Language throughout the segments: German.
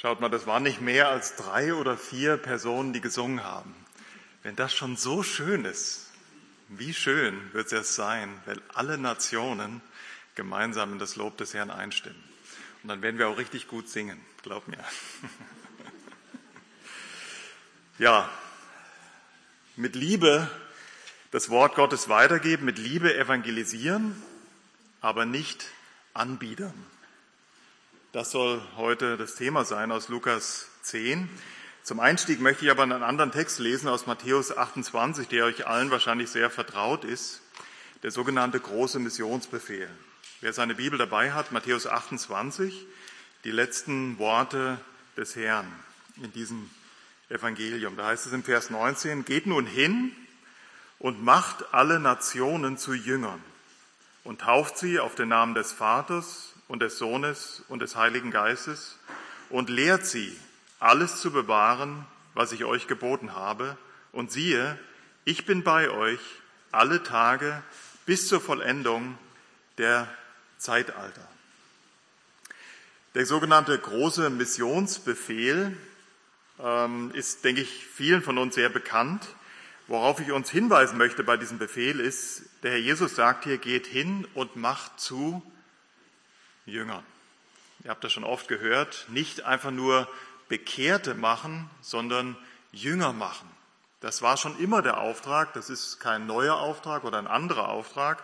Schaut mal, das waren nicht mehr als drei oder vier Personen, die gesungen haben. Wenn das schon so schön ist, wie schön wird es sein, wenn alle Nationen gemeinsam in das Lob des Herrn einstimmen. Und dann werden wir auch richtig gut singen, glaub mir. Ja, mit Liebe das Wort Gottes weitergeben, mit Liebe evangelisieren, aber nicht anbiedern. Das soll heute das Thema sein aus Lukas 10. Zum Einstieg möchte ich aber einen anderen Text lesen aus Matthäus 28, der euch allen wahrscheinlich sehr vertraut ist, der sogenannte große Missionsbefehl. Wer seine Bibel dabei hat, Matthäus 28, die letzten Worte des Herrn in diesem Evangelium. Da heißt es im Vers 19, geht nun hin und macht alle Nationen zu Jüngern und tauft sie auf den Namen des Vaters und des Sohnes und des Heiligen Geistes und lehrt sie, alles zu bewahren, was ich euch geboten habe. Und siehe, ich bin bei euch alle Tage bis zur Vollendung der Zeitalter. Der sogenannte große Missionsbefehl ähm, ist, denke ich, vielen von uns sehr bekannt. Worauf ich uns hinweisen möchte bei diesem Befehl ist, der Herr Jesus sagt hier, geht hin und macht zu Jüngern. Ihr habt das schon oft gehört, nicht einfach nur Bekehrte machen, sondern Jünger machen. Das war schon immer der Auftrag, das ist kein neuer Auftrag oder ein anderer Auftrag,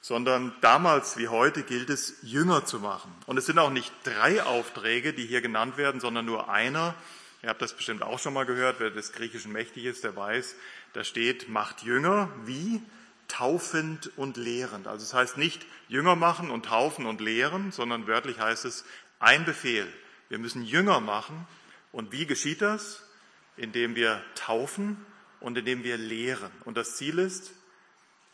sondern damals wie heute gilt es, Jünger zu machen. Und es sind auch nicht drei Aufträge, die hier genannt werden, sondern nur einer, Ihr habt das bestimmt auch schon mal gehört, wer des Griechischen mächtig ist, der weiß, da steht, macht Jünger wie taufend und lehrend. Also es heißt nicht Jünger machen und taufen und lehren, sondern wörtlich heißt es ein Befehl. Wir müssen Jünger machen. Und wie geschieht das? Indem wir taufen und indem wir lehren. Und das Ziel ist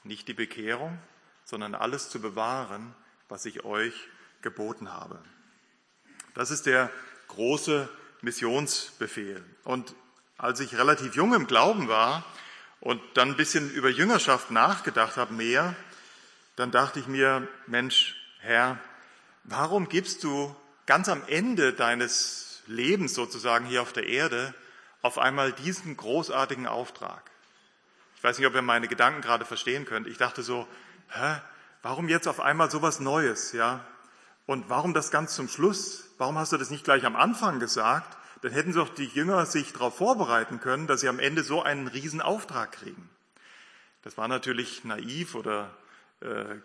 nicht die Bekehrung, sondern alles zu bewahren, was ich euch geboten habe. Das ist der große Missionsbefehl. Und als ich relativ jung im Glauben war und dann ein bisschen über Jüngerschaft nachgedacht habe, mehr, dann dachte ich mir, Mensch, Herr, warum gibst du ganz am Ende deines Lebens sozusagen hier auf der Erde auf einmal diesen großartigen Auftrag? Ich weiß nicht, ob ihr meine Gedanken gerade verstehen könnt. Ich dachte so, hä, warum jetzt auf einmal sowas Neues, ja? Und warum das ganz zum Schluss? Warum hast du das nicht gleich am Anfang gesagt? Dann hätten doch die Jünger sich darauf vorbereiten können, dass sie am Ende so einen riesen Auftrag kriegen. Das war natürlich naiv oder äh,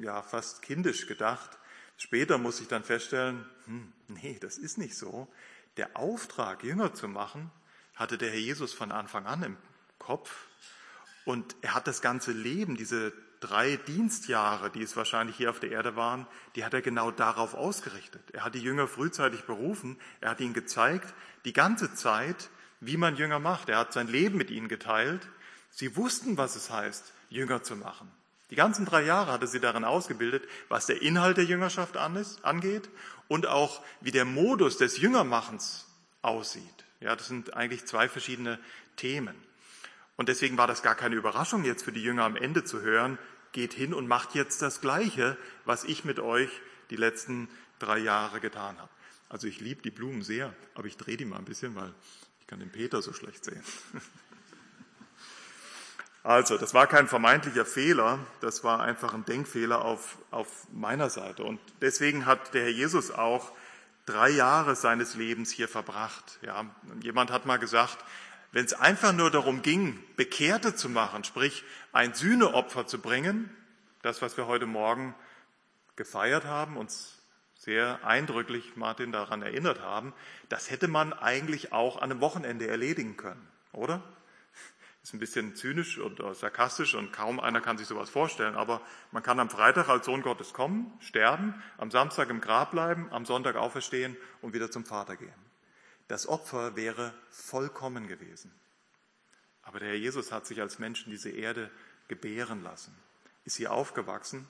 ja fast kindisch gedacht. Später muss ich dann feststellen, hm, nee, das ist nicht so. Der Auftrag, Jünger zu machen, hatte der Herr Jesus von Anfang an im Kopf. Und er hat das ganze Leben, diese drei Dienstjahre, die es wahrscheinlich hier auf der Erde waren, die hat er genau darauf ausgerichtet. Er hat die Jünger frühzeitig berufen, er hat ihnen gezeigt, die ganze Zeit, wie man Jünger macht. Er hat sein Leben mit ihnen geteilt. Sie wussten, was es heißt, Jünger zu machen. Die ganzen drei Jahre hat er sie darin ausgebildet, was der Inhalt der Jüngerschaft angeht und auch wie der Modus des Jüngermachens aussieht. Ja, das sind eigentlich zwei verschiedene Themen. Und deswegen war das gar keine Überraschung jetzt für die Jünger am Ende zu hören, geht hin und macht jetzt das Gleiche, was ich mit euch die letzten drei Jahre getan habe. Also ich liebe die Blumen sehr, aber ich drehe die mal ein bisschen, weil ich kann den Peter so schlecht sehen. Also, das war kein vermeintlicher Fehler, das war einfach ein Denkfehler auf, auf meiner Seite. Und deswegen hat der Herr Jesus auch drei Jahre seines Lebens hier verbracht. Ja, jemand hat mal gesagt, wenn es einfach nur darum ging, Bekehrte zu machen, sprich ein Sühneopfer zu bringen, das, was wir heute Morgen gefeiert haben, uns sehr eindrücklich, Martin, daran erinnert haben, das hätte man eigentlich auch an einem Wochenende erledigen können, oder? Ist ein bisschen zynisch und sarkastisch und kaum einer kann sich sowas vorstellen, aber man kann am Freitag als Sohn Gottes kommen, sterben, am Samstag im Grab bleiben, am Sonntag auferstehen und wieder zum Vater gehen. Das Opfer wäre vollkommen gewesen. Aber der Herr Jesus hat sich als Mensch in diese Erde gebären lassen, ist hier aufgewachsen,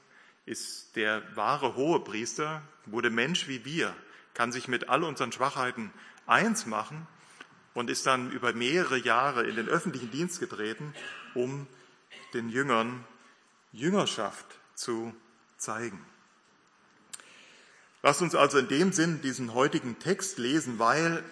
ist der wahre hohe Priester, wurde Mensch wie wir, kann sich mit all unseren Schwachheiten eins machen und ist dann über mehrere Jahre in den öffentlichen Dienst getreten, um den Jüngern Jüngerschaft zu zeigen. Lasst uns also in dem Sinn diesen heutigen Text lesen, weil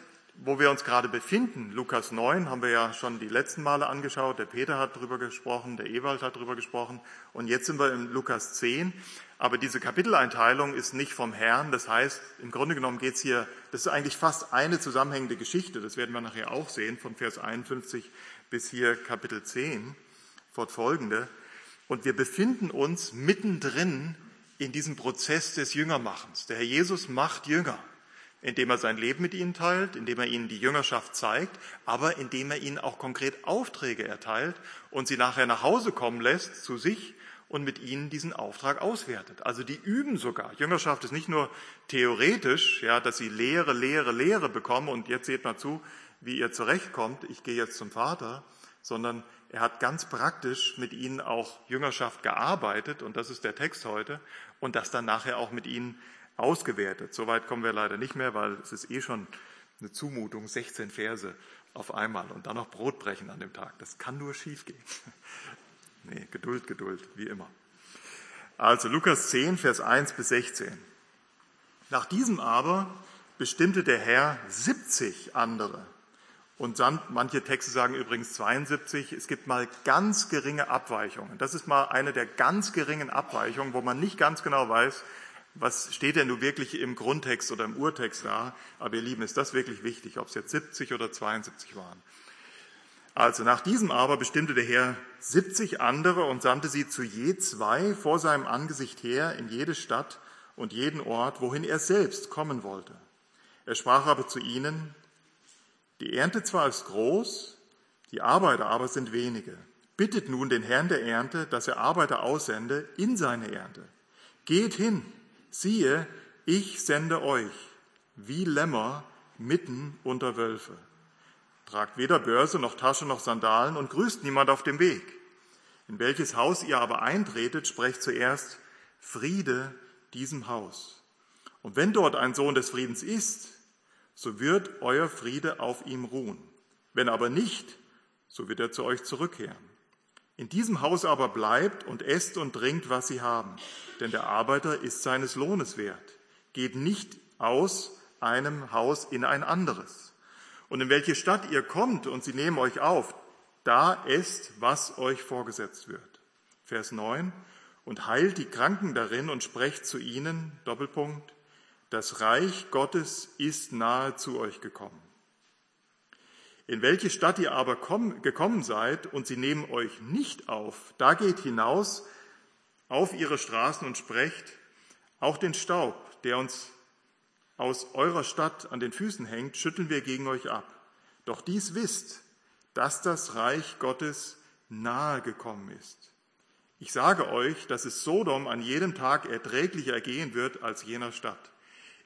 wo wir uns gerade befinden, Lukas 9, haben wir ja schon die letzten Male angeschaut, der Peter hat drüber gesprochen, der Ewald hat drüber gesprochen. Und jetzt sind wir in Lukas 10. Aber diese Kapiteleinteilung ist nicht vom Herrn, das heißt, im Grunde genommen geht es hier, das ist eigentlich fast eine zusammenhängende Geschichte, das werden wir nachher auch sehen, von Vers 51 bis hier Kapitel 10, fortfolgende. Und wir befinden uns mittendrin in diesem Prozess des Jüngermachens. Der Herr Jesus macht Jünger indem er sein Leben mit ihnen teilt, indem er ihnen die Jüngerschaft zeigt, aber indem er ihnen auch konkret Aufträge erteilt und sie nachher nach Hause kommen lässt zu sich und mit ihnen diesen Auftrag auswertet. Also die üben sogar. Jüngerschaft ist nicht nur theoretisch, ja, dass sie Lehre, Lehre, Lehre bekommen und jetzt seht mal zu, wie ihr zurechtkommt, ich gehe jetzt zum Vater, sondern er hat ganz praktisch mit ihnen auch Jüngerschaft gearbeitet und das ist der Text heute und das dann nachher auch mit ihnen ausgewertet. Soweit kommen wir leider nicht mehr, weil es ist eh schon eine Zumutung, 16 Verse auf einmal und dann noch Brot brechen an dem Tag. Das kann nur schiefgehen. nee, Geduld, Geduld, wie immer. Also Lukas 10, Vers 1 bis 16. Nach diesem aber bestimmte der Herr 70 andere. Und dann, manche Texte sagen übrigens 72. Es gibt mal ganz geringe Abweichungen. Das ist mal eine der ganz geringen Abweichungen, wo man nicht ganz genau weiß, was steht denn nun wirklich im Grundtext oder im Urtext da? Aber ihr Lieben, ist das wirklich wichtig, ob es jetzt 70 oder 72 waren? Also nach diesem aber bestimmte der Herr 70 andere und sandte sie zu je zwei vor seinem Angesicht her in jede Stadt und jeden Ort, wohin er selbst kommen wollte. Er sprach aber zu ihnen, die Ernte zwar ist groß, die Arbeiter aber sind wenige. Bittet nun den Herrn der Ernte, dass er Arbeiter aussende in seine Ernte. Geht hin, siehe, ich sende euch wie Lämmer mitten unter Wölfe. Tragt weder Börse noch Tasche noch Sandalen und grüßt niemand auf dem Weg. In welches Haus ihr aber eintretet, sprecht zuerst Friede diesem Haus. Und wenn dort ein Sohn des Friedens ist, so wird euer Friede auf ihm ruhen. Wenn aber nicht, so wird er zu euch zurückkehren. In diesem Haus aber bleibt und esst und trinkt, was sie haben, denn der Arbeiter ist seines Lohnes wert. Geht nicht aus einem Haus in ein anderes. Und in welche Stadt ihr kommt und sie nehmen euch auf, da esst, was euch vorgesetzt wird. Vers 9. Und heilt die Kranken darin und sprecht zu ihnen, Doppelpunkt, das Reich Gottes ist nahe zu euch gekommen. In welche Stadt ihr aber gekommen seid und sie nehmen euch nicht auf, da geht hinaus auf ihre Straßen und sprecht, auch den Staub, der uns aus eurer Stadt an den Füßen hängt, schütteln wir gegen euch ab. Doch dies wisst, dass das Reich Gottes nahe gekommen ist. Ich sage euch, dass es Sodom an jedem Tag erträglicher ergehen wird als jener Stadt.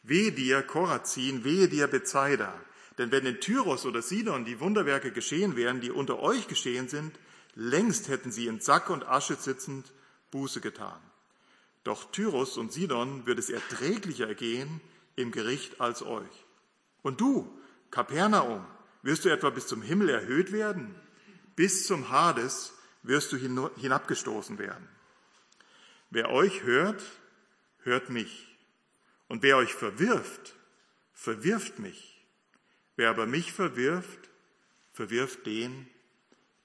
Wehe dir, Korazin, wehe dir, Bethsaida, denn wenn in Tyros oder Sidon die Wunderwerke geschehen wären, die unter euch geschehen sind, längst hätten sie in Sack und Asche sitzend Buße getan. Doch Tyros und Sidon wird es erträglicher gehen im Gericht als euch. Und du, Kapernaum, wirst du etwa bis zum Himmel erhöht werden? Bis zum Hades wirst du hinabgestoßen werden. Wer euch hört, hört mich. Und wer euch verwirft, verwirft mich. Wer aber mich verwirft, verwirft den,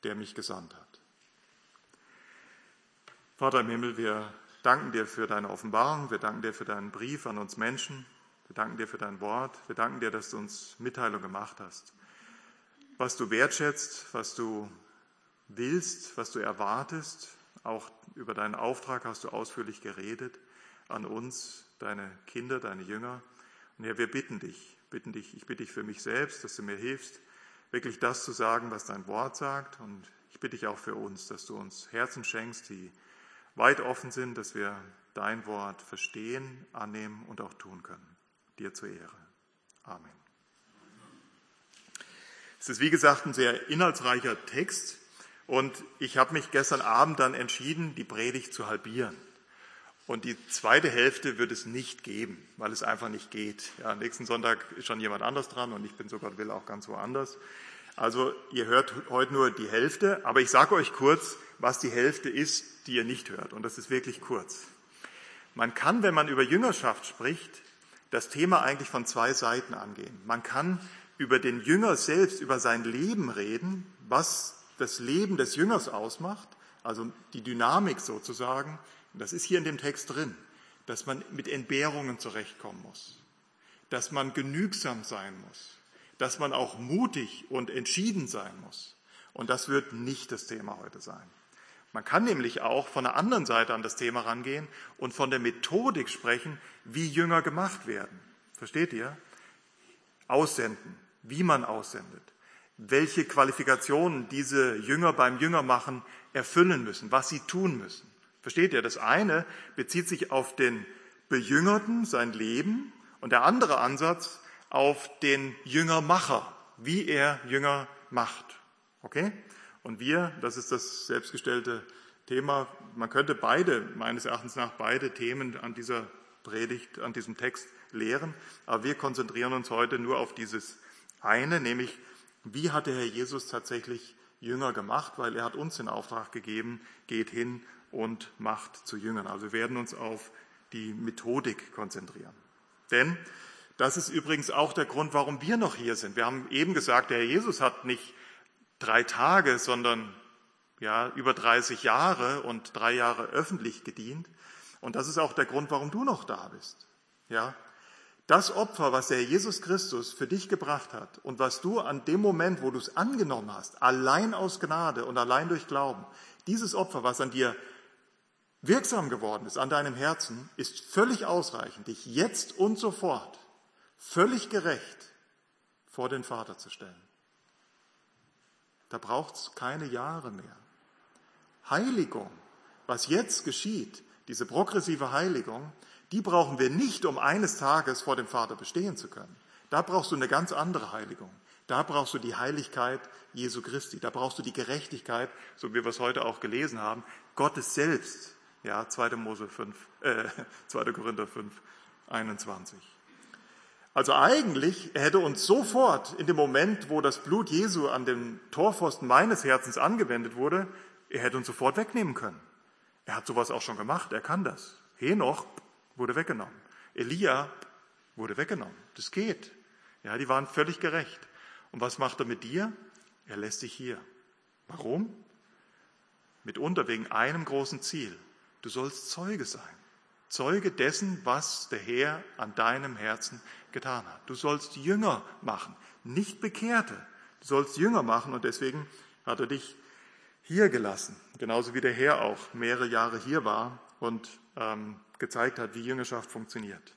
der mich gesandt hat. Vater im Himmel, wir danken dir für deine Offenbarung, wir danken dir für deinen Brief an uns Menschen, wir danken dir für dein Wort, wir danken dir, dass du uns Mitteilung gemacht hast. Was du wertschätzt, was du willst, was du erwartest, auch über deinen Auftrag hast du ausführlich geredet an uns, deine Kinder, deine Jünger. Und Herr, wir bitten dich, bitten dich, ich bitte dich für mich selbst, dass du mir hilfst, wirklich das zu sagen, was dein Wort sagt. Und ich bitte dich auch für uns, dass du uns Herzen schenkst, die weit offen sind, dass wir dein Wort verstehen, annehmen und auch tun können. Dir zur Ehre. Amen. Es ist wie gesagt ein sehr inhaltsreicher Text und ich habe mich gestern Abend dann entschieden, die Predigt zu halbieren. Und die zweite Hälfte wird es nicht geben, weil es einfach nicht geht. Ja, nächsten Sonntag ist schon jemand anders dran und ich bin sogar will auch ganz woanders. Also ihr hört heute nur die Hälfte, aber ich sage euch kurz, was die Hälfte ist, die ihr nicht hört. Und das ist wirklich kurz. Man kann, wenn man über Jüngerschaft spricht, das Thema eigentlich von zwei Seiten angehen. Man kann über den Jünger selbst, über sein Leben reden, was das Leben des Jüngers ausmacht, also die Dynamik sozusagen. Das ist hier in dem Text drin, dass man mit Entbehrungen zurechtkommen muss, dass man genügsam sein muss, dass man auch mutig und entschieden sein muss. Und das wird nicht das Thema heute sein. Man kann nämlich auch von der anderen Seite an das Thema rangehen und von der Methodik sprechen, wie Jünger gemacht werden. Versteht ihr? Aussenden, wie man aussendet, welche Qualifikationen diese Jünger beim Jüngermachen erfüllen müssen, was sie tun müssen. Versteht ihr? Das eine bezieht sich auf den Bejüngerten, sein Leben, und der andere Ansatz auf den Jüngermacher, wie er Jünger macht. Okay? Und wir, das ist das selbstgestellte Thema, man könnte beide, meines Erachtens nach, beide Themen an dieser Predigt, an diesem Text lehren, aber wir konzentrieren uns heute nur auf dieses eine, nämlich wie hat der Herr Jesus tatsächlich Jünger gemacht, weil er hat uns den Auftrag gegeben, geht hin und macht zu Jüngern. Also wir werden uns auf die Methodik konzentrieren. Denn das ist übrigens auch der Grund, warum wir noch hier sind. Wir haben eben gesagt, der Herr Jesus hat nicht drei Tage, sondern ja, über 30 Jahre und drei Jahre öffentlich gedient. Und das ist auch der Grund, warum du noch da bist. Ja, das Opfer, was der Jesus Christus für dich gebracht hat und was du an dem Moment, wo du es angenommen hast, allein aus Gnade und allein durch Glauben, dieses Opfer, was an dir wirksam geworden ist, an deinem Herzen, ist völlig ausreichend, dich jetzt und sofort völlig gerecht vor den Vater zu stellen. Da braucht es keine Jahre mehr. Heiligung, was jetzt geschieht, diese progressive Heiligung, die brauchen wir nicht, um eines Tages vor dem Vater bestehen zu können. Da brauchst du eine ganz andere Heiligung. Da brauchst du die Heiligkeit Jesu Christi. Da brauchst du die Gerechtigkeit, so wie wir es heute auch gelesen haben, Gottes selbst. Ja, 2. Mose 5, äh, 2. Korinther 5, 21. Also eigentlich, er hätte uns sofort in dem Moment, wo das Blut Jesu an den Torpfosten meines Herzens angewendet wurde, er hätte uns sofort wegnehmen können. Er hat sowas auch schon gemacht, er kann das. Henoch wurde weggenommen. Elia wurde weggenommen. Das geht. Ja, die waren völlig gerecht. Und was macht er mit dir? Er lässt dich hier. Warum? Mitunter wegen einem großen Ziel. Du sollst Zeuge sein. Zeuge dessen, was der Herr an deinem Herzen getan hat. Du sollst Jünger machen, nicht Bekehrte. Du sollst Jünger machen und deswegen hat er dich hier gelassen. Genauso wie der Herr auch mehrere Jahre hier war und ähm, gezeigt hat, wie Jüngerschaft funktioniert.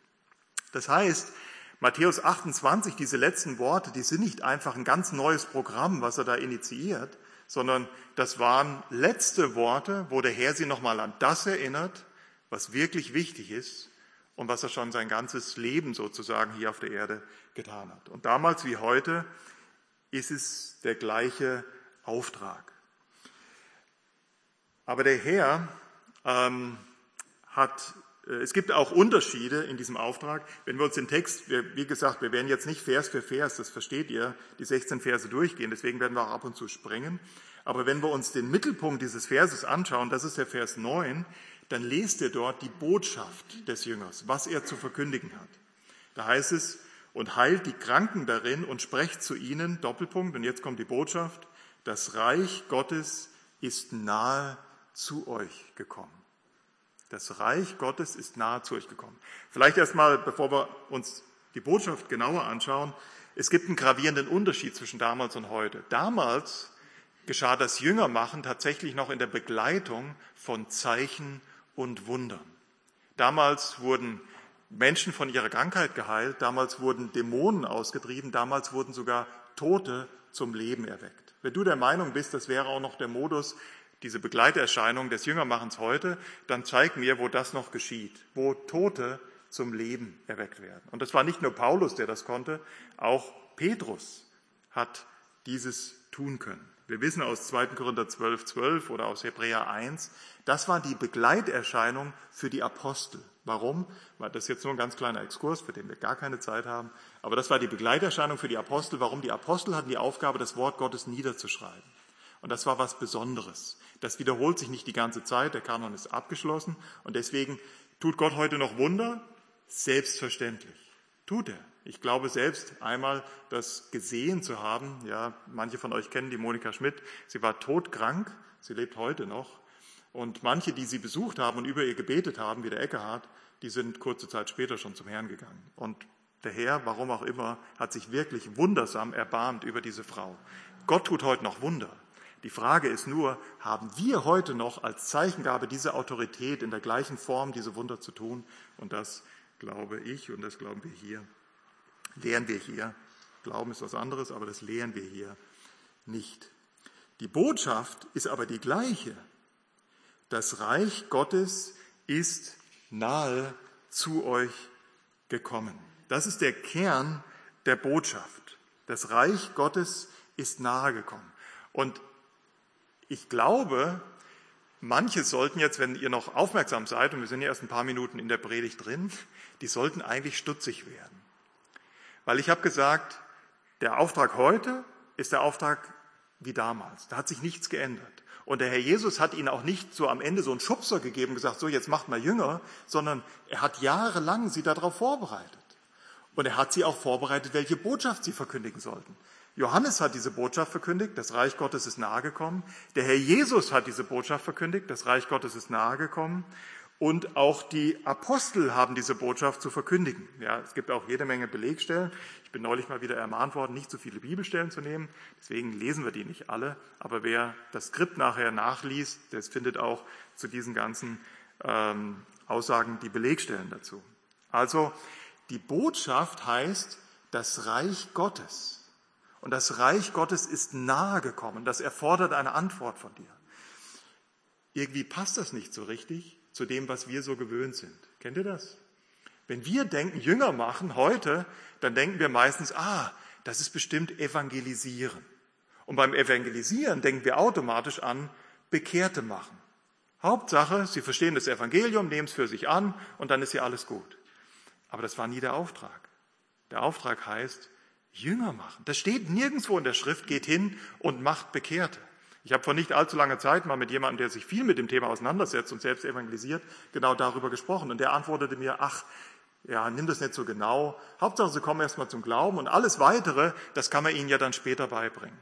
Das heißt, Matthäus 28, diese letzten Worte, die sind nicht einfach ein ganz neues Programm, was er da initiiert, sondern das waren letzte Worte, wo der Herr sie nochmal an das erinnert, was wirklich wichtig ist und was er schon sein ganzes Leben sozusagen hier auf der Erde getan hat. Und damals wie heute ist es der gleiche Auftrag. Aber der Herr ähm, hat, es gibt auch Unterschiede in diesem Auftrag. Wenn wir uns den Text, wie gesagt, wir werden jetzt nicht Vers für Vers, das versteht ihr, die 16 Verse durchgehen, deswegen werden wir auch ab und zu springen. Aber wenn wir uns den Mittelpunkt dieses Verses anschauen, das ist der Vers 9, dann lest ihr dort die Botschaft des Jüngers, was er zu verkündigen hat. Da heißt es, und heilt die Kranken darin und sprecht zu ihnen, Doppelpunkt, und jetzt kommt die Botschaft, das Reich Gottes ist nahe zu euch gekommen. Das Reich Gottes ist nahe zu euch gekommen. Vielleicht erstmal, bevor wir uns die Botschaft genauer anschauen, es gibt einen gravierenden Unterschied zwischen damals und heute. Damals geschah das Jüngermachen tatsächlich noch in der Begleitung von Zeichen und Wundern. Damals wurden Menschen von ihrer Krankheit geheilt, damals wurden Dämonen ausgetrieben, damals wurden sogar Tote zum Leben erweckt. Wenn du der Meinung bist, das wäre auch noch der Modus, diese Begleiterscheinung des Jüngermachens heute, dann zeig mir, wo das noch geschieht, wo Tote zum Leben erweckt werden. Und das war nicht nur Paulus, der das konnte, auch Petrus hat dieses tun können. Wir wissen aus 2. Korinther 12, 12 oder aus Hebräer 1, das war die Begleiterscheinung für die Apostel. Warum? Das ist jetzt nur ein ganz kleiner Exkurs, für den wir gar keine Zeit haben. Aber das war die Begleiterscheinung für die Apostel. Warum? Die Apostel hatten die Aufgabe, das Wort Gottes niederzuschreiben. Und das war was Besonderes. Das wiederholt sich nicht die ganze Zeit. Der Kanon ist abgeschlossen. Und deswegen tut Gott heute noch Wunder? Selbstverständlich. Tut er. Ich glaube selbst einmal das gesehen zu haben. Ja, manche von euch kennen die Monika Schmidt. Sie war todkrank. Sie lebt heute noch. Und manche, die sie besucht haben und über ihr gebetet haben, wie der Eckehard, die sind kurze Zeit später schon zum Herrn gegangen. Und der Herr, warum auch immer, hat sich wirklich wundersam erbarmt über diese Frau. Gott tut heute noch Wunder. Die Frage ist nur, haben wir heute noch als Zeichengabe diese Autorität in der gleichen Form, diese Wunder zu tun? Und das glaube ich und das glauben wir hier, lehren wir hier. Glauben ist was anderes, aber das lehren wir hier nicht. Die Botschaft ist aber die gleiche. Das Reich Gottes ist nahe zu euch gekommen. Das ist der Kern der Botschaft. Das Reich Gottes ist nahe gekommen. Und ich glaube, manche sollten jetzt, wenn ihr noch aufmerksam seid, und wir sind ja erst ein paar Minuten in der Predigt drin, die sollten eigentlich stutzig werden. Weil ich habe gesagt, der Auftrag heute ist der Auftrag wie damals. Da hat sich nichts geändert. Und der Herr Jesus hat ihnen auch nicht so am Ende so einen Schubser gegeben und gesagt, so jetzt macht mal Jünger, sondern er hat jahrelang sie darauf vorbereitet. Und er hat sie auch vorbereitet, welche Botschaft sie verkündigen sollten. Johannes hat diese Botschaft verkündigt, das Reich Gottes ist nahegekommen. Der Herr Jesus hat diese Botschaft verkündigt, das Reich Gottes ist nahegekommen. Und auch die Apostel haben diese Botschaft zu verkündigen. Ja, es gibt auch jede Menge Belegstellen. Ich bin neulich mal wieder ermahnt worden, nicht so viele Bibelstellen zu nehmen. Deswegen lesen wir die nicht alle. Aber wer das Skript nachher nachliest, der findet auch zu diesen ganzen ähm, Aussagen die Belegstellen dazu. Also die Botschaft heißt das Reich Gottes. Und das Reich Gottes ist nahe gekommen. Das erfordert eine Antwort von dir. Irgendwie passt das nicht so richtig zu dem, was wir so gewöhnt sind. Kennt ihr das? Wenn wir denken, Jünger machen heute, dann denken wir meistens, ah, das ist bestimmt evangelisieren. Und beim Evangelisieren denken wir automatisch an Bekehrte machen. Hauptsache, sie verstehen das Evangelium, nehmen es für sich an und dann ist ja alles gut. Aber das war nie der Auftrag. Der Auftrag heißt, Jünger machen. Das steht nirgendwo in der Schrift, geht hin und macht Bekehrte. Ich habe vor nicht allzu langer Zeit mal mit jemandem, der sich viel mit dem Thema auseinandersetzt und selbst evangelisiert, genau darüber gesprochen. Und der antwortete mir, ach, ja, nimm das nicht so genau. Hauptsache, sie kommen erstmal zum Glauben und alles weitere, das kann man ihnen ja dann später beibringen.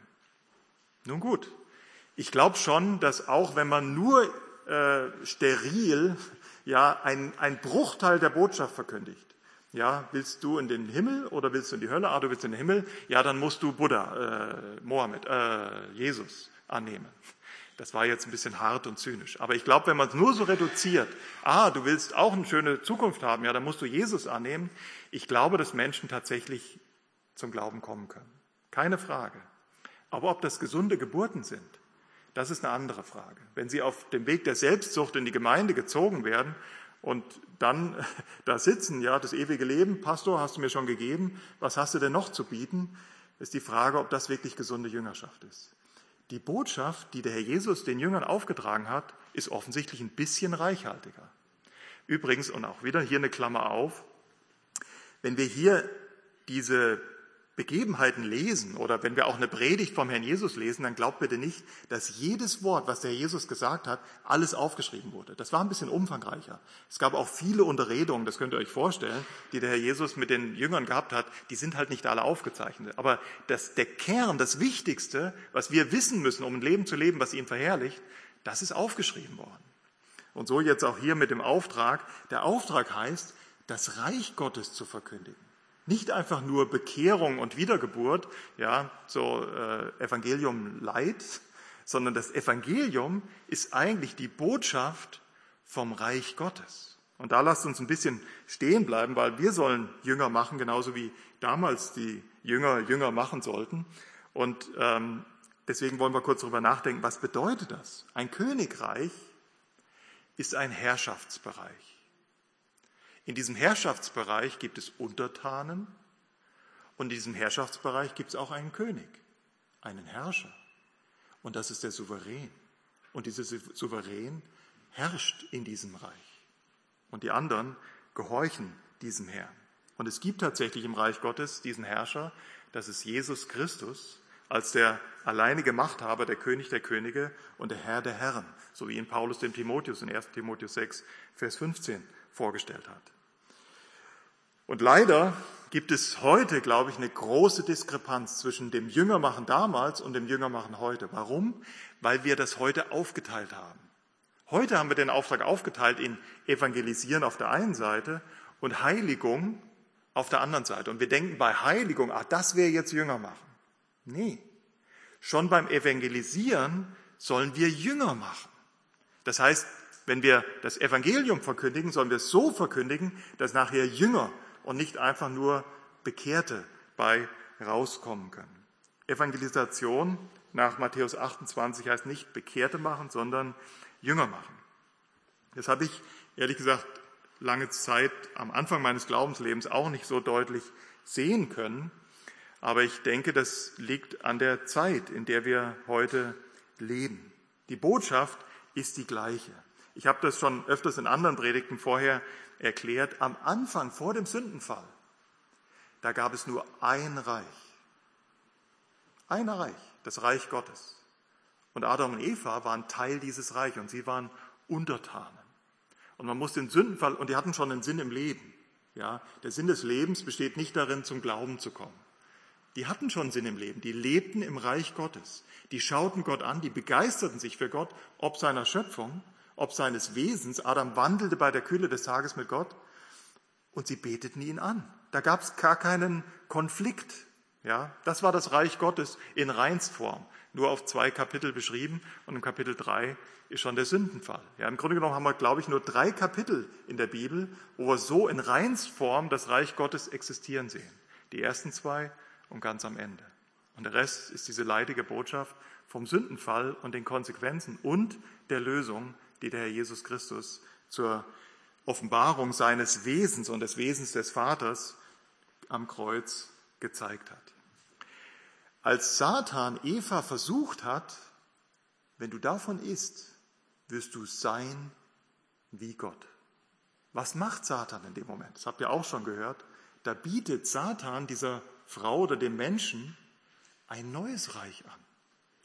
Nun gut, ich glaube schon, dass auch wenn man nur äh, steril ja ein, ein Bruchteil der Botschaft verkündigt, ja, willst du in den Himmel oder willst du in die Hölle? Ah, du willst in den Himmel. Ja, dann musst du Buddha, äh, Mohammed, äh, Jesus annehmen. Das war jetzt ein bisschen hart und zynisch. Aber ich glaube, wenn man es nur so reduziert, ah, du willst auch eine schöne Zukunft haben, ja, dann musst du Jesus annehmen. Ich glaube, dass Menschen tatsächlich zum Glauben kommen können. Keine Frage. Aber ob das gesunde Geburten sind, das ist eine andere Frage. Wenn sie auf dem Weg der Selbstsucht in die Gemeinde gezogen werden und dann da sitzen, ja, das ewige Leben, Pastor, hast du mir schon gegeben, was hast du denn noch zu bieten, ist die Frage, ob das wirklich gesunde Jüngerschaft ist. Die Botschaft, die der Herr Jesus den Jüngern aufgetragen hat, ist offensichtlich ein bisschen reichhaltiger. Übrigens, und auch wieder hier eine Klammer auf, wenn wir hier diese Begebenheiten lesen oder wenn wir auch eine Predigt vom Herrn Jesus lesen, dann glaubt bitte nicht, dass jedes Wort, was der Jesus gesagt hat, alles aufgeschrieben wurde. Das war ein bisschen umfangreicher. Es gab auch viele Unterredungen, das könnt ihr euch vorstellen, die der Herr Jesus mit den Jüngern gehabt hat. Die sind halt nicht alle aufgezeichnet. Aber das, der Kern, das Wichtigste, was wir wissen müssen, um ein Leben zu leben, was ihn verherrlicht, das ist aufgeschrieben worden. Und so jetzt auch hier mit dem Auftrag. Der Auftrag heißt, das Reich Gottes zu verkündigen. Nicht einfach nur Bekehrung und Wiedergeburt, ja, so äh, Evangelium Leid, sondern das Evangelium ist eigentlich die Botschaft vom Reich Gottes. Und da lasst uns ein bisschen stehen bleiben, weil wir sollen Jünger machen, genauso wie damals die Jünger Jünger machen sollten. Und ähm, deswegen wollen wir kurz darüber nachdenken, was bedeutet das? Ein Königreich ist ein Herrschaftsbereich. In diesem Herrschaftsbereich gibt es Untertanen und in diesem Herrschaftsbereich gibt es auch einen König, einen Herrscher. Und das ist der Souverän. Und dieser Souverän herrscht in diesem Reich. Und die anderen gehorchen diesem Herrn. Und es gibt tatsächlich im Reich Gottes diesen Herrscher, das ist Jesus Christus, als der alleinige Machthaber, der König der Könige und der Herr der Herren, so wie ihn Paulus dem Timotheus in 1 Timotheus 6, Vers 15 vorgestellt hat. Und leider gibt es heute, glaube ich, eine große Diskrepanz zwischen dem Jüngermachen damals und dem Jüngermachen heute. Warum? Weil wir das heute aufgeteilt haben. Heute haben wir den Auftrag aufgeteilt in Evangelisieren auf der einen Seite und Heiligung auf der anderen Seite. Und wir denken bei Heiligung, ach, das wäre jetzt Jünger machen. Nee. Schon beim Evangelisieren sollen wir Jünger machen. Das heißt, wenn wir das Evangelium verkündigen, sollen wir es so verkündigen, dass nachher Jünger und nicht einfach nur Bekehrte bei rauskommen können. Evangelisation nach Matthäus 28 heißt nicht Bekehrte machen, sondern Jünger machen. Das habe ich ehrlich gesagt lange Zeit am Anfang meines Glaubenslebens auch nicht so deutlich sehen können. Aber ich denke, das liegt an der Zeit, in der wir heute leben. Die Botschaft ist die gleiche. Ich habe das schon öfters in anderen Predigten vorher erklärt. Am Anfang, vor dem Sündenfall, da gab es nur ein Reich. Ein Reich, das Reich Gottes. Und Adam und Eva waren Teil dieses Reiches und sie waren Untertanen. Und man muss den Sündenfall, und die hatten schon einen Sinn im Leben. Ja, der Sinn des Lebens besteht nicht darin, zum Glauben zu kommen. Die hatten schon Sinn im Leben. Die lebten im Reich Gottes. Die schauten Gott an, die begeisterten sich für Gott, ob seiner Schöpfung, ob seines Wesens. Adam wandelte bei der Kühle des Tages mit Gott und sie beteten ihn an. Da gab es gar keinen Konflikt. Ja, das war das Reich Gottes in Reinsform nur auf zwei Kapitel beschrieben und im Kapitel drei ist schon der Sündenfall. Ja, Im Grunde genommen haben wir, glaube ich, nur drei Kapitel in der Bibel, wo wir so in Reinsform das Reich Gottes existieren sehen. Die ersten zwei und ganz am Ende. Und der Rest ist diese leidige Botschaft vom Sündenfall und den Konsequenzen und der Lösung, die der Herr Jesus Christus zur Offenbarung seines Wesens und des Wesens des Vaters am Kreuz gezeigt hat. Als Satan Eva versucht hat, wenn du davon isst, wirst du sein wie Gott. Was macht Satan in dem Moment? Das habt ihr auch schon gehört. Da bietet Satan dieser Frau oder dem Menschen ein neues Reich an.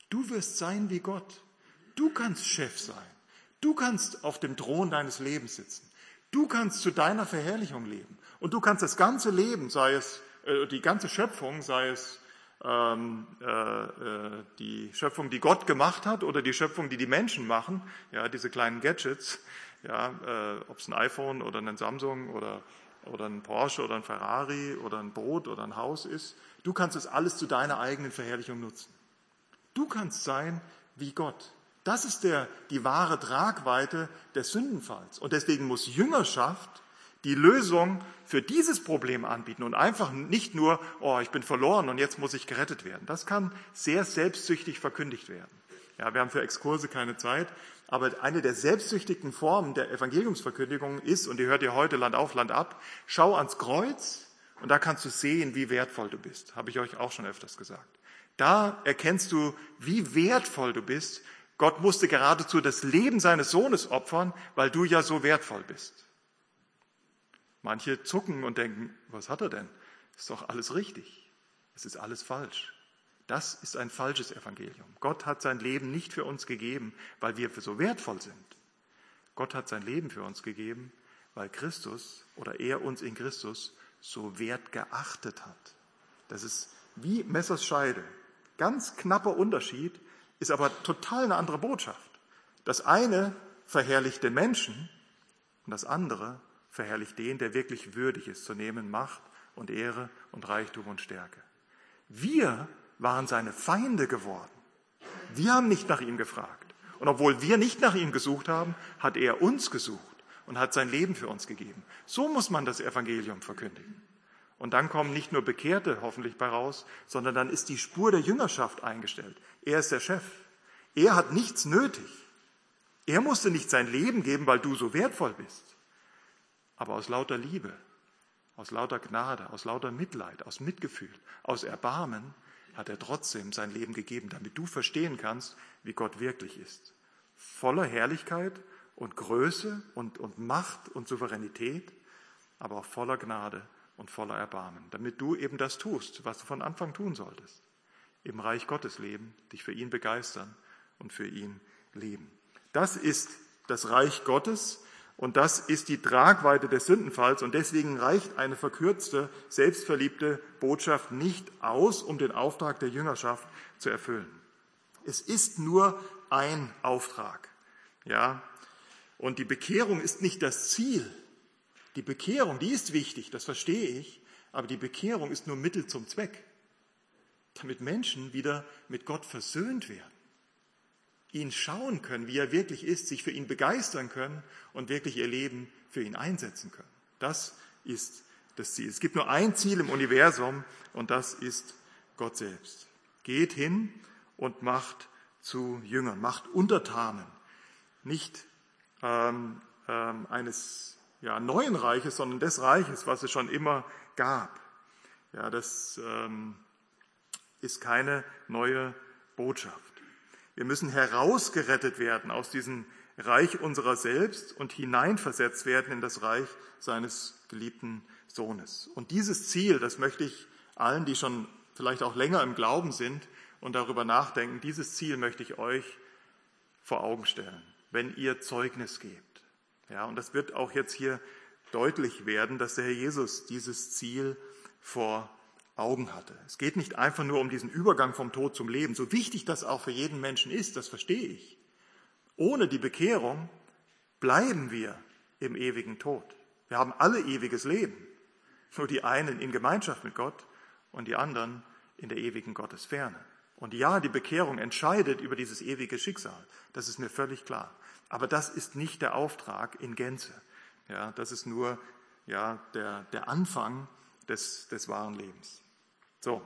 Du wirst sein wie Gott. Du kannst Chef sein. Du kannst auf dem Thron deines Lebens sitzen. Du kannst zu deiner Verherrlichung leben. Und du kannst das ganze Leben, sei es äh, die ganze Schöpfung, sei es ähm, äh, äh, die Schöpfung, die Gott gemacht hat oder die Schöpfung, die die Menschen machen, ja, diese kleinen Gadgets, ja, äh, ob es ein iPhone oder ein Samsung oder, oder ein Porsche oder ein Ferrari oder ein Boot oder ein Haus ist, du kannst es alles zu deiner eigenen Verherrlichung nutzen. Du kannst sein wie Gott. Das ist der, die wahre Tragweite des Sündenfalls. Und deswegen muss Jüngerschaft die Lösung für dieses Problem anbieten und einfach nicht nur, oh, ich bin verloren und jetzt muss ich gerettet werden. Das kann sehr selbstsüchtig verkündigt werden. Ja, wir haben für Exkurse keine Zeit, aber eine der selbstsüchtigen Formen der Evangeliumsverkündigung ist, und die hört ihr heute Land auf, Land ab, schau ans Kreuz und da kannst du sehen, wie wertvoll du bist. Habe ich euch auch schon öfters gesagt. Da erkennst du, wie wertvoll du bist. Gott musste geradezu das Leben seines Sohnes opfern, weil du ja so wertvoll bist. Manche zucken und denken, was hat er denn? Ist doch alles richtig. Es ist alles falsch. Das ist ein falsches Evangelium. Gott hat sein Leben nicht für uns gegeben, weil wir so wertvoll sind. Gott hat sein Leben für uns gegeben, weil Christus oder er uns in Christus so wert geachtet hat. Das ist wie Messers Scheide. Ganz knapper Unterschied, ist aber total eine andere Botschaft. Das eine verherrlicht den Menschen und das andere verherrlicht den, der wirklich würdig ist, zu nehmen Macht und Ehre und Reichtum und Stärke. Wir waren seine Feinde geworden. Wir haben nicht nach ihm gefragt. Und obwohl wir nicht nach ihm gesucht haben, hat er uns gesucht und hat sein Leben für uns gegeben. So muss man das Evangelium verkündigen. Und dann kommen nicht nur Bekehrte hoffentlich bei raus, sondern dann ist die Spur der Jüngerschaft eingestellt. Er ist der Chef. Er hat nichts nötig. Er musste nicht sein Leben geben, weil du so wertvoll bist. Aber aus lauter Liebe, aus lauter Gnade, aus lauter Mitleid, aus Mitgefühl, aus Erbarmen hat er trotzdem sein Leben gegeben, damit du verstehen kannst, wie Gott wirklich ist. Voller Herrlichkeit und Größe und, und Macht und Souveränität, aber auch voller Gnade und voller Erbarmen, damit du eben das tust, was du von Anfang tun solltest. Im Reich Gottes leben, dich für ihn begeistern und für ihn leben. Das ist das Reich Gottes Und das ist die Tragweite des Sündenfalls. Und deswegen reicht eine verkürzte, selbstverliebte Botschaft nicht aus, um den Auftrag der Jüngerschaft zu erfüllen. Es ist nur ein Auftrag. Ja. Und die Bekehrung ist nicht das Ziel. Die Bekehrung, die ist wichtig, das verstehe ich. Aber die Bekehrung ist nur Mittel zum Zweck. Damit Menschen wieder mit Gott versöhnt werden ihn schauen können, wie er wirklich ist, sich für ihn begeistern können und wirklich ihr Leben für ihn einsetzen können. Das ist das Ziel. Es gibt nur ein Ziel im Universum und das ist Gott selbst. Geht hin und macht zu Jüngern, macht Untertanen, nicht ähm, ähm, eines ja, neuen Reiches, sondern des Reiches, was es schon immer gab. Ja, das ähm, ist keine neue Botschaft. Wir müssen herausgerettet werden aus diesem Reich unserer selbst und hineinversetzt werden in das Reich seines geliebten Sohnes. Und dieses Ziel, das möchte ich allen, die schon vielleicht auch länger im Glauben sind und darüber nachdenken, dieses Ziel möchte ich euch vor Augen stellen, wenn ihr Zeugnis gebt. Ja, und das wird auch jetzt hier deutlich werden, dass der Herr Jesus dieses Ziel vor Augen hatte. Es geht nicht einfach nur um diesen Übergang vom Tod zum Leben, so wichtig das auch für jeden Menschen ist, das verstehe ich. Ohne die Bekehrung bleiben wir im ewigen Tod. Wir haben alle ewiges Leben, nur die einen in Gemeinschaft mit Gott und die anderen in der ewigen Gottesferne. Und ja, die Bekehrung entscheidet über dieses ewige Schicksal, das ist mir völlig klar. Aber das ist nicht der Auftrag in Gänze. Ja, das ist nur ja, der, der Anfang des, des wahren Lebens. So,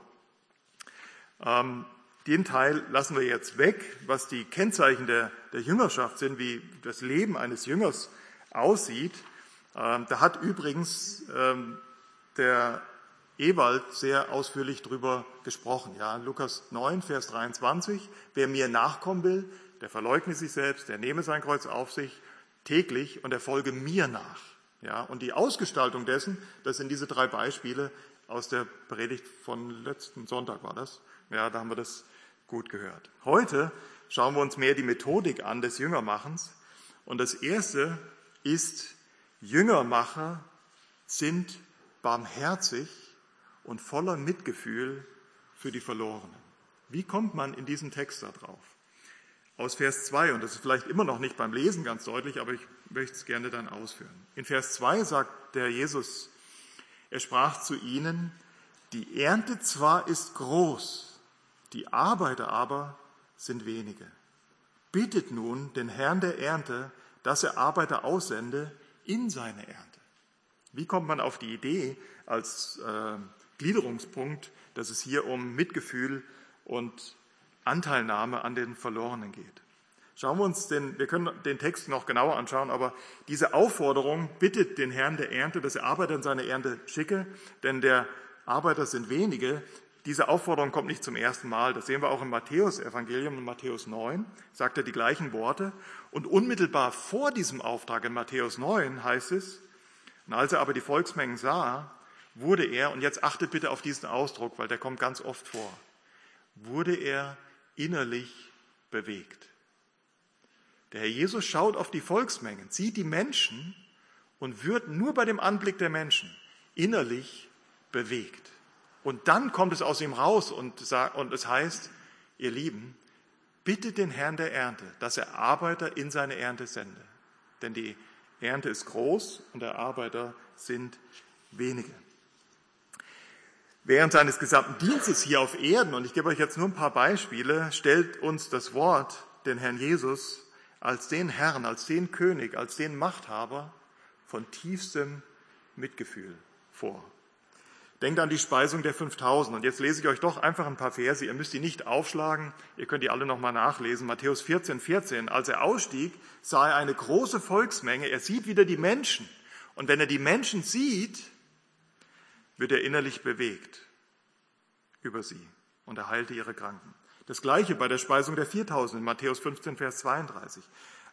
ähm, den Teil lassen wir jetzt weg, was die Kennzeichen der, der Jüngerschaft sind, wie das Leben eines Jüngers aussieht. Ähm, da hat übrigens ähm, der Ewald sehr ausführlich drüber gesprochen. Ja, Lukas 9, Vers 23. Wer mir nachkommen will, der verleugne sich selbst, der nehme sein Kreuz auf sich täglich und er folge mir nach. Ja, und die Ausgestaltung dessen, das sind diese drei Beispiele, aus der Predigt von letzten Sonntag war das. Ja, da haben wir das gut gehört. Heute schauen wir uns mehr die Methodik an des Jüngermachens. Und das erste ist, Jüngermacher sind barmherzig und voller Mitgefühl für die Verlorenen. Wie kommt man in diesem Text da drauf? Aus Vers 2, und das ist vielleicht immer noch nicht beim Lesen ganz deutlich, aber ich möchte es gerne dann ausführen. In Vers 2 sagt der Jesus er sprach zu ihnen, die Ernte zwar ist groß, die Arbeiter aber sind wenige. Bittet nun den Herrn der Ernte, dass er Arbeiter aussende in seine Ernte. Wie kommt man auf die Idee als äh, Gliederungspunkt, dass es hier um Mitgefühl und Anteilnahme an den Verlorenen geht? Schauen wir uns den, wir können den Text noch genauer anschauen, aber diese Aufforderung bittet den Herrn der Ernte, dass er Arbeiter in seine Ernte schicke, denn der Arbeiter sind wenige. Diese Aufforderung kommt nicht zum ersten Mal. Das sehen wir auch im Matthäus-Evangelium, in Matthäus 9, sagt er die gleichen Worte. Und unmittelbar vor diesem Auftrag in Matthäus 9 heißt es, und als er aber die Volksmengen sah, wurde er, und jetzt achtet bitte auf diesen Ausdruck, weil der kommt ganz oft vor, wurde er innerlich bewegt. Der Herr Jesus schaut auf die Volksmengen, sieht die Menschen und wird nur bei dem Anblick der Menschen innerlich bewegt. Und dann kommt es aus ihm raus und, und es heißt, ihr Lieben, bittet den Herrn der Ernte, dass er Arbeiter in seine Ernte sende. Denn die Ernte ist groß und der Arbeiter sind wenige. Während seines gesamten Dienstes hier auf Erden, und ich gebe euch jetzt nur ein paar Beispiele, stellt uns das Wort den Herrn Jesus als den Herrn, als den König, als den Machthaber von tiefstem Mitgefühl vor. Denkt an die Speisung der 5000. Und jetzt lese ich euch doch einfach ein paar Verse. Ihr müsst die nicht aufschlagen. Ihr könnt die alle nochmal nachlesen. Matthäus 14, 14. Als er ausstieg, sah er eine große Volksmenge. Er sieht wieder die Menschen. Und wenn er die Menschen sieht, wird er innerlich bewegt über sie. Und er heilte ihre Kranken. Das gleiche bei der Speisung der 4000 in Matthäus 15, Vers 32.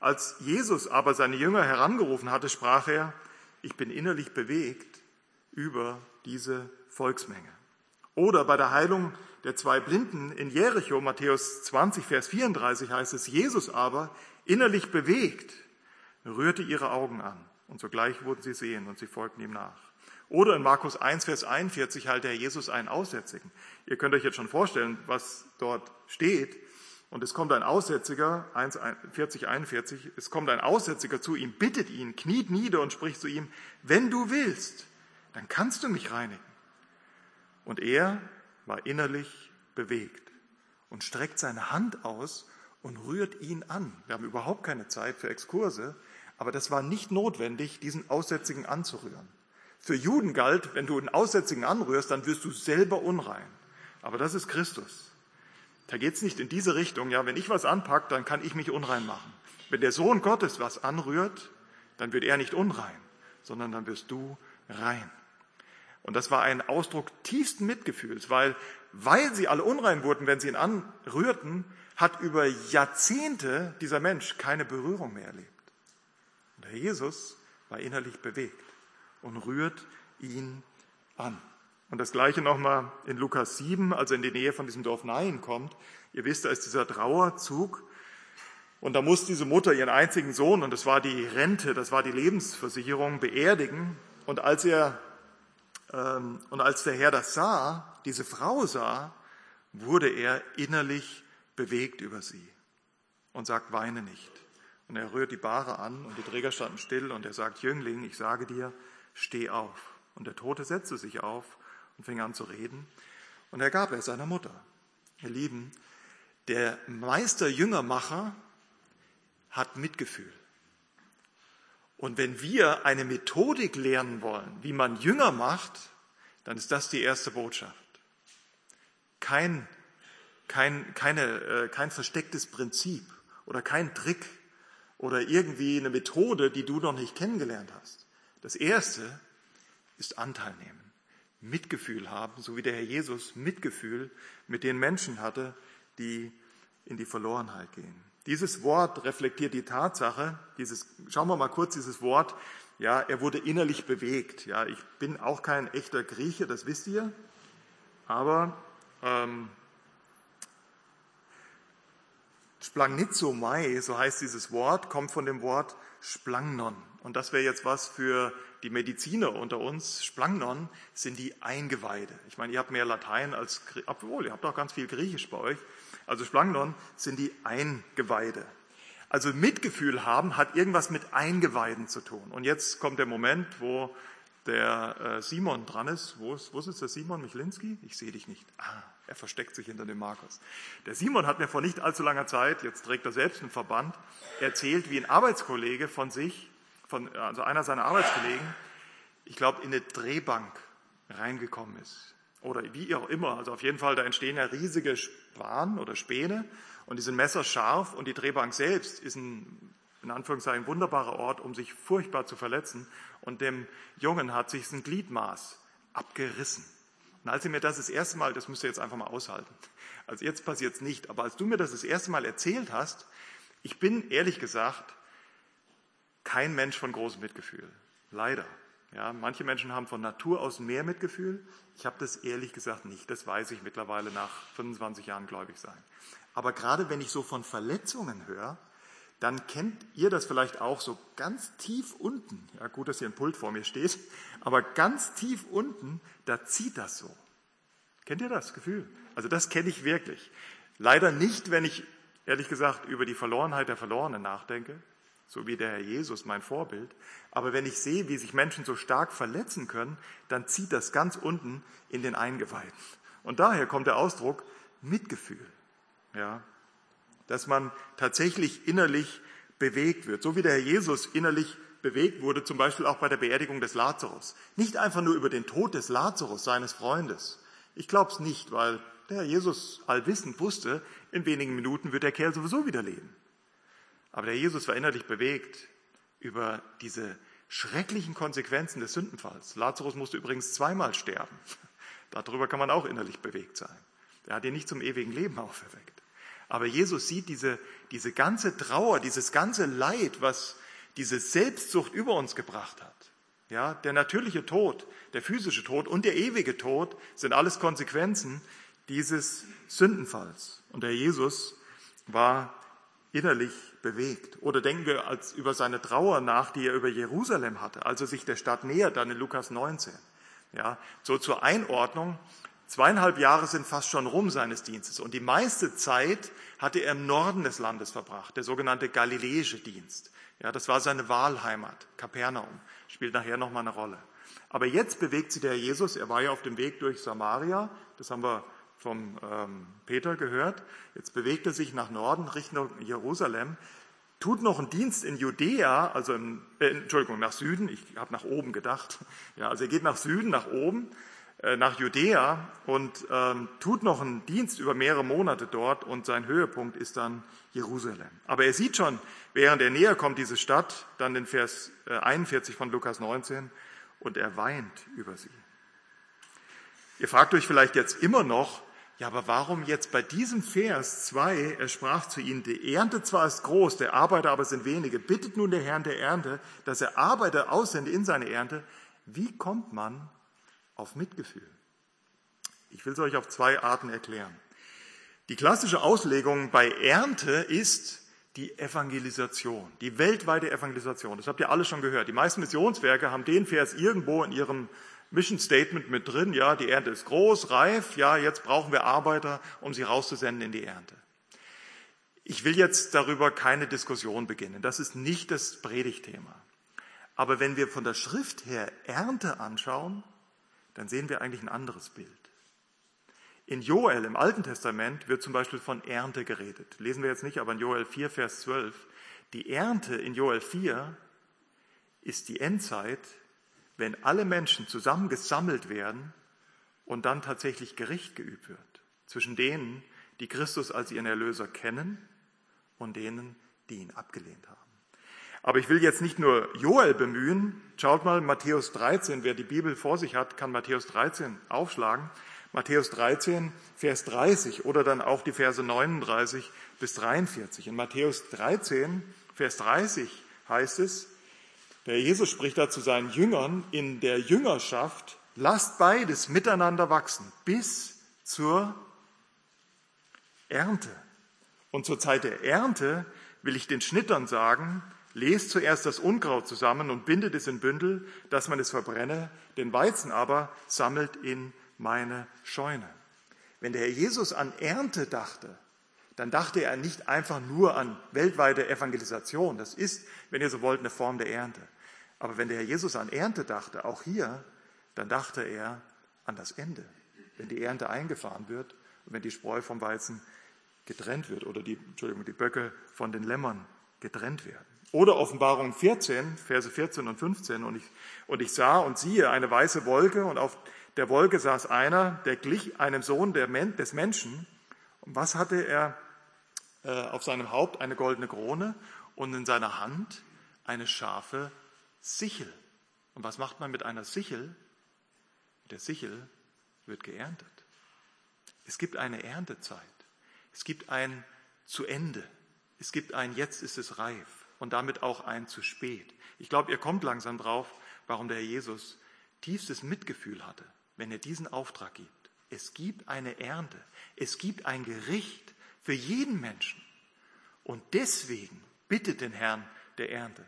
Als Jesus aber seine Jünger herangerufen hatte, sprach er, ich bin innerlich bewegt über diese Volksmenge. Oder bei der Heilung der zwei Blinden in Jericho, Matthäus 20, Vers 34 heißt es, Jesus aber innerlich bewegt rührte ihre Augen an und sogleich wurden sie sehen und sie folgten ihm nach. Oder in Markus 1, Vers 41 halt der Jesus einen Aussätzigen. Ihr könnt euch jetzt schon vorstellen, was dort steht. Und es kommt ein Aussätziger, 40, 41, es kommt ein Aussätziger zu ihm, bittet ihn, kniet nieder und spricht zu ihm, wenn du willst, dann kannst du mich reinigen. Und er war innerlich bewegt und streckt seine Hand aus und rührt ihn an. Wir haben überhaupt keine Zeit für Exkurse, aber das war nicht notwendig, diesen Aussätzigen anzurühren. Für Juden galt, wenn du einen Aussätzigen anrührst, dann wirst du selber unrein. Aber das ist Christus. Da geht es nicht in diese Richtung, ja, wenn ich was anpacke, dann kann ich mich unrein machen. Wenn der Sohn Gottes was anrührt, dann wird er nicht unrein, sondern dann wirst du rein. Und das war ein Ausdruck tiefsten Mitgefühls, weil, weil sie alle unrein wurden, wenn sie ihn anrührten, hat über Jahrzehnte dieser Mensch keine Berührung mehr erlebt. Und der Jesus war innerlich bewegt und rührt ihn an. Und das gleiche nochmal in Lukas 7, also in die Nähe von diesem Dorf Nain kommt. Ihr wisst, da ist dieser Trauerzug. Und da muss diese Mutter ihren einzigen Sohn, und das war die Rente, das war die Lebensversicherung, beerdigen. Und als er, ähm, und als der Herr das sah, diese Frau sah, wurde er innerlich bewegt über sie und sagt, weine nicht. Und er rührt die Bahre an und die Träger standen still und er sagt, Jüngling, ich sage dir, steh auf. Und der Tote setzte sich auf und fing an zu reden. Und er gab er seiner Mutter. Ihr Lieben, der Meister Jüngermacher hat Mitgefühl. Und wenn wir eine Methodik lernen wollen, wie man Jünger macht, dann ist das die erste Botschaft. Kein, kein, keine, äh, kein verstecktes Prinzip oder kein Trick oder irgendwie eine Methode, die du noch nicht kennengelernt hast. Das erste ist Anteil nehmen. Mitgefühl haben, so wie der Herr Jesus Mitgefühl mit den Menschen hatte, die in die Verlorenheit gehen. Dieses Wort reflektiert die Tatsache, dieses, schauen wir mal kurz dieses Wort, ja, er wurde innerlich bewegt. Ja, ich bin auch kein echter Grieche, das wisst ihr, aber ähm, Splangnitzomai, so heißt dieses Wort, kommt von dem Wort Splangnon. Und das wäre jetzt was für die Mediziner unter uns. Splangnon sind die Eingeweide. Ich meine, ihr habt mehr Latein als, obwohl, ihr habt auch ganz viel Griechisch bei euch. Also Splangnon sind die Eingeweide. Also Mitgefühl haben hat irgendwas mit Eingeweiden zu tun. Und jetzt kommt der Moment, wo der äh, Simon dran ist. Wo ist, wo ist der Simon Michlinski? Ich sehe dich nicht. Ah, er versteckt sich hinter dem Markus. Der Simon hat mir vor nicht allzu langer Zeit, jetzt trägt er selbst einen Verband, erzählt, wie ein Arbeitskollege von sich, von, also einer seiner Arbeitskollegen, ich glaube, in eine Drehbank reingekommen ist. Oder wie auch immer. Also auf jeden Fall, da entstehen ja riesige Span oder Späne und die sind messerscharf und die Drehbank selbst ist ein in Anführungszeichen wunderbarer Ort, um sich furchtbar zu verletzen. Und dem Jungen hat sich ein Gliedmaß abgerissen. Und als er mir das das erste Mal, das müsst ihr jetzt einfach mal aushalten, also jetzt passiert es nicht, aber als du mir das das erste Mal erzählt hast, ich bin ehrlich gesagt kein Mensch von großem Mitgefühl. Leider. Ja, manche Menschen haben von Natur aus mehr Mitgefühl. Ich habe das ehrlich gesagt nicht. Das weiß ich mittlerweile nach 25 Jahren gläubig sein. Aber gerade wenn ich so von Verletzungen höre, dann kennt ihr das vielleicht auch so ganz tief unten. Ja, gut, dass hier ein Pult vor mir steht, aber ganz tief unten, da zieht das so. Kennt ihr das Gefühl? Also das kenne ich wirklich. Leider nicht, wenn ich ehrlich gesagt über die Verlorenheit der Verlorenen nachdenke, so wie der Herr Jesus mein Vorbild. Aber wenn ich sehe, wie sich Menschen so stark verletzen können, dann zieht das ganz unten in den Eingeweiden. Und daher kommt der Ausdruck Mitgefühl. Ja, dass man tatsächlich innerlich bewegt wird, so wie der Herr Jesus innerlich bewegt wurde, zum Beispiel auch bei der Beerdigung des Lazarus. Nicht einfach nur über den Tod des Lazarus, seines Freundes. Ich glaube es nicht, weil der Herr Jesus allwissend wusste, in wenigen Minuten wird der Kerl sowieso wieder leben. Aber der Jesus war innerlich bewegt über diese schrecklichen Konsequenzen des Sündenfalls. Lazarus musste übrigens zweimal sterben. Darüber kann man auch innerlich bewegt sein. Er hat ihn nicht zum ewigen Leben auferweckt. Aber Jesus sieht diese, diese ganze Trauer, dieses ganze Leid, was diese Selbstsucht über uns gebracht hat. Ja, der natürliche Tod, der physische Tod und der ewige Tod sind alles Konsequenzen dieses Sündenfalls. Und der Jesus war innerlich bewegt. Oder denken wir als über seine Trauer nach, die er über Jerusalem hatte, als er sich der Stadt nähert, dann in Lukas 19. Ja, so zur Einordnung. Zweieinhalb Jahre sind fast schon rum seines Dienstes und die meiste Zeit hatte er im Norden des Landes verbracht, der sogenannte galiläische Dienst. Ja, das war seine Wahlheimat, Kapernaum, spielt nachher nochmal eine Rolle. Aber jetzt bewegt sich der Jesus, er war ja auf dem Weg durch Samaria, das haben wir vom ähm, Peter gehört. Jetzt bewegt er sich nach Norden Richtung Jerusalem, tut noch einen Dienst in Judäa, also im, äh, Entschuldigung, nach Süden, ich habe nach oben gedacht. Ja, also er geht nach Süden, nach oben, nach Judäa und ähm, tut noch einen Dienst über mehrere Monate dort und sein Höhepunkt ist dann Jerusalem. Aber er sieht schon, während er näher kommt, diese Stadt, dann in Vers äh, 41 von Lukas 19, und er weint über sie. Ihr fragt euch vielleicht jetzt immer noch, ja, aber warum jetzt bei diesem Vers 2, er sprach zu ihnen, die Ernte zwar ist groß, der Arbeiter aber sind wenige, bittet nun der Herrn der Ernte, dass er Arbeiter aussende in seine Ernte. Wie kommt man auf Mitgefühl? Ich will es euch auf zwei Arten erklären. Die klassische Auslegung bei Ernte ist die Evangelisation, die weltweite Evangelisation. Das habt ihr alle schon gehört. Die meisten Missionswerke haben den Vers irgendwo in ihrem Mission Statement mit drin, ja, die Ernte ist groß, reif, ja, jetzt brauchen wir Arbeiter, um sie rauszusenden in die Ernte. Ich will jetzt darüber keine Diskussion beginnen. Das ist nicht das Predigtthema. Aber wenn wir von der Schrift her Ernte anschauen, dann sehen wir eigentlich ein anderes Bild. In Joel im Alten Testament wird zum Beispiel von Ernte geredet. Lesen wir jetzt nicht, aber in Joel 4, Vers 12. Die Ernte in Joel 4 ist die Endzeit, wenn alle Menschen zusammengesammelt werden und dann tatsächlich Gericht geübt wird zwischen denen, die Christus als ihren Erlöser kennen und denen, die ihn abgelehnt haben. Aber ich will jetzt nicht nur Joel bemühen. Schaut mal, Matthäus 13, wer die Bibel vor sich hat, kann Matthäus 13 aufschlagen. Matthäus 13, Vers 30 oder dann auch die Verse 39 bis 43. In Matthäus 13, Vers 30 heißt es, der Jesus spricht da zu seinen Jüngern in der Jüngerschaft, lasst beides miteinander wachsen bis zur Ernte. Und zur Zeit der Ernte will ich den Schnittern sagen, lest zuerst das Unkraut zusammen und bindet es in Bündel, dass man es verbrenne, den Weizen aber sammelt in meine Scheune. Wenn der Herr Jesus an Ernte dachte, dann dachte er nicht einfach nur an weltweite Evangelisation. Das ist, wenn ihr so wollt, eine Form der Ernte. Aber wenn der Herr Jesus an Ernte dachte, auch hier, dann dachte er an das Ende. Wenn die Ernte eingefahren wird und wenn die Spreu vom Weizen getrennt wird oder die, Entschuldigung, die Böcke von den Lämmern getrennt werden. Oder Offenbarung 14, Verse 14 und 15. Und ich, und ich sah und siehe eine weiße Wolke und auf der Wolke saß einer, der glich einem Sohn des Menschen. Und was hatte er äh, auf seinem Haupt? Eine goldene Krone und in seiner Hand eine scharfe Sichel. Und was macht man mit einer Sichel? Mit der Sichel wird geerntet. Es gibt eine Erntezeit. Es gibt ein zu Ende. Es gibt ein jetzt ist es reif und damit auch ein zu spät. Ich glaube, ihr kommt langsam drauf, warum der Herr Jesus tiefstes Mitgefühl hatte, wenn er diesen Auftrag gibt. Es gibt eine Ernte. Es gibt ein Gericht für jeden Menschen. Und deswegen bittet den Herrn der Ernte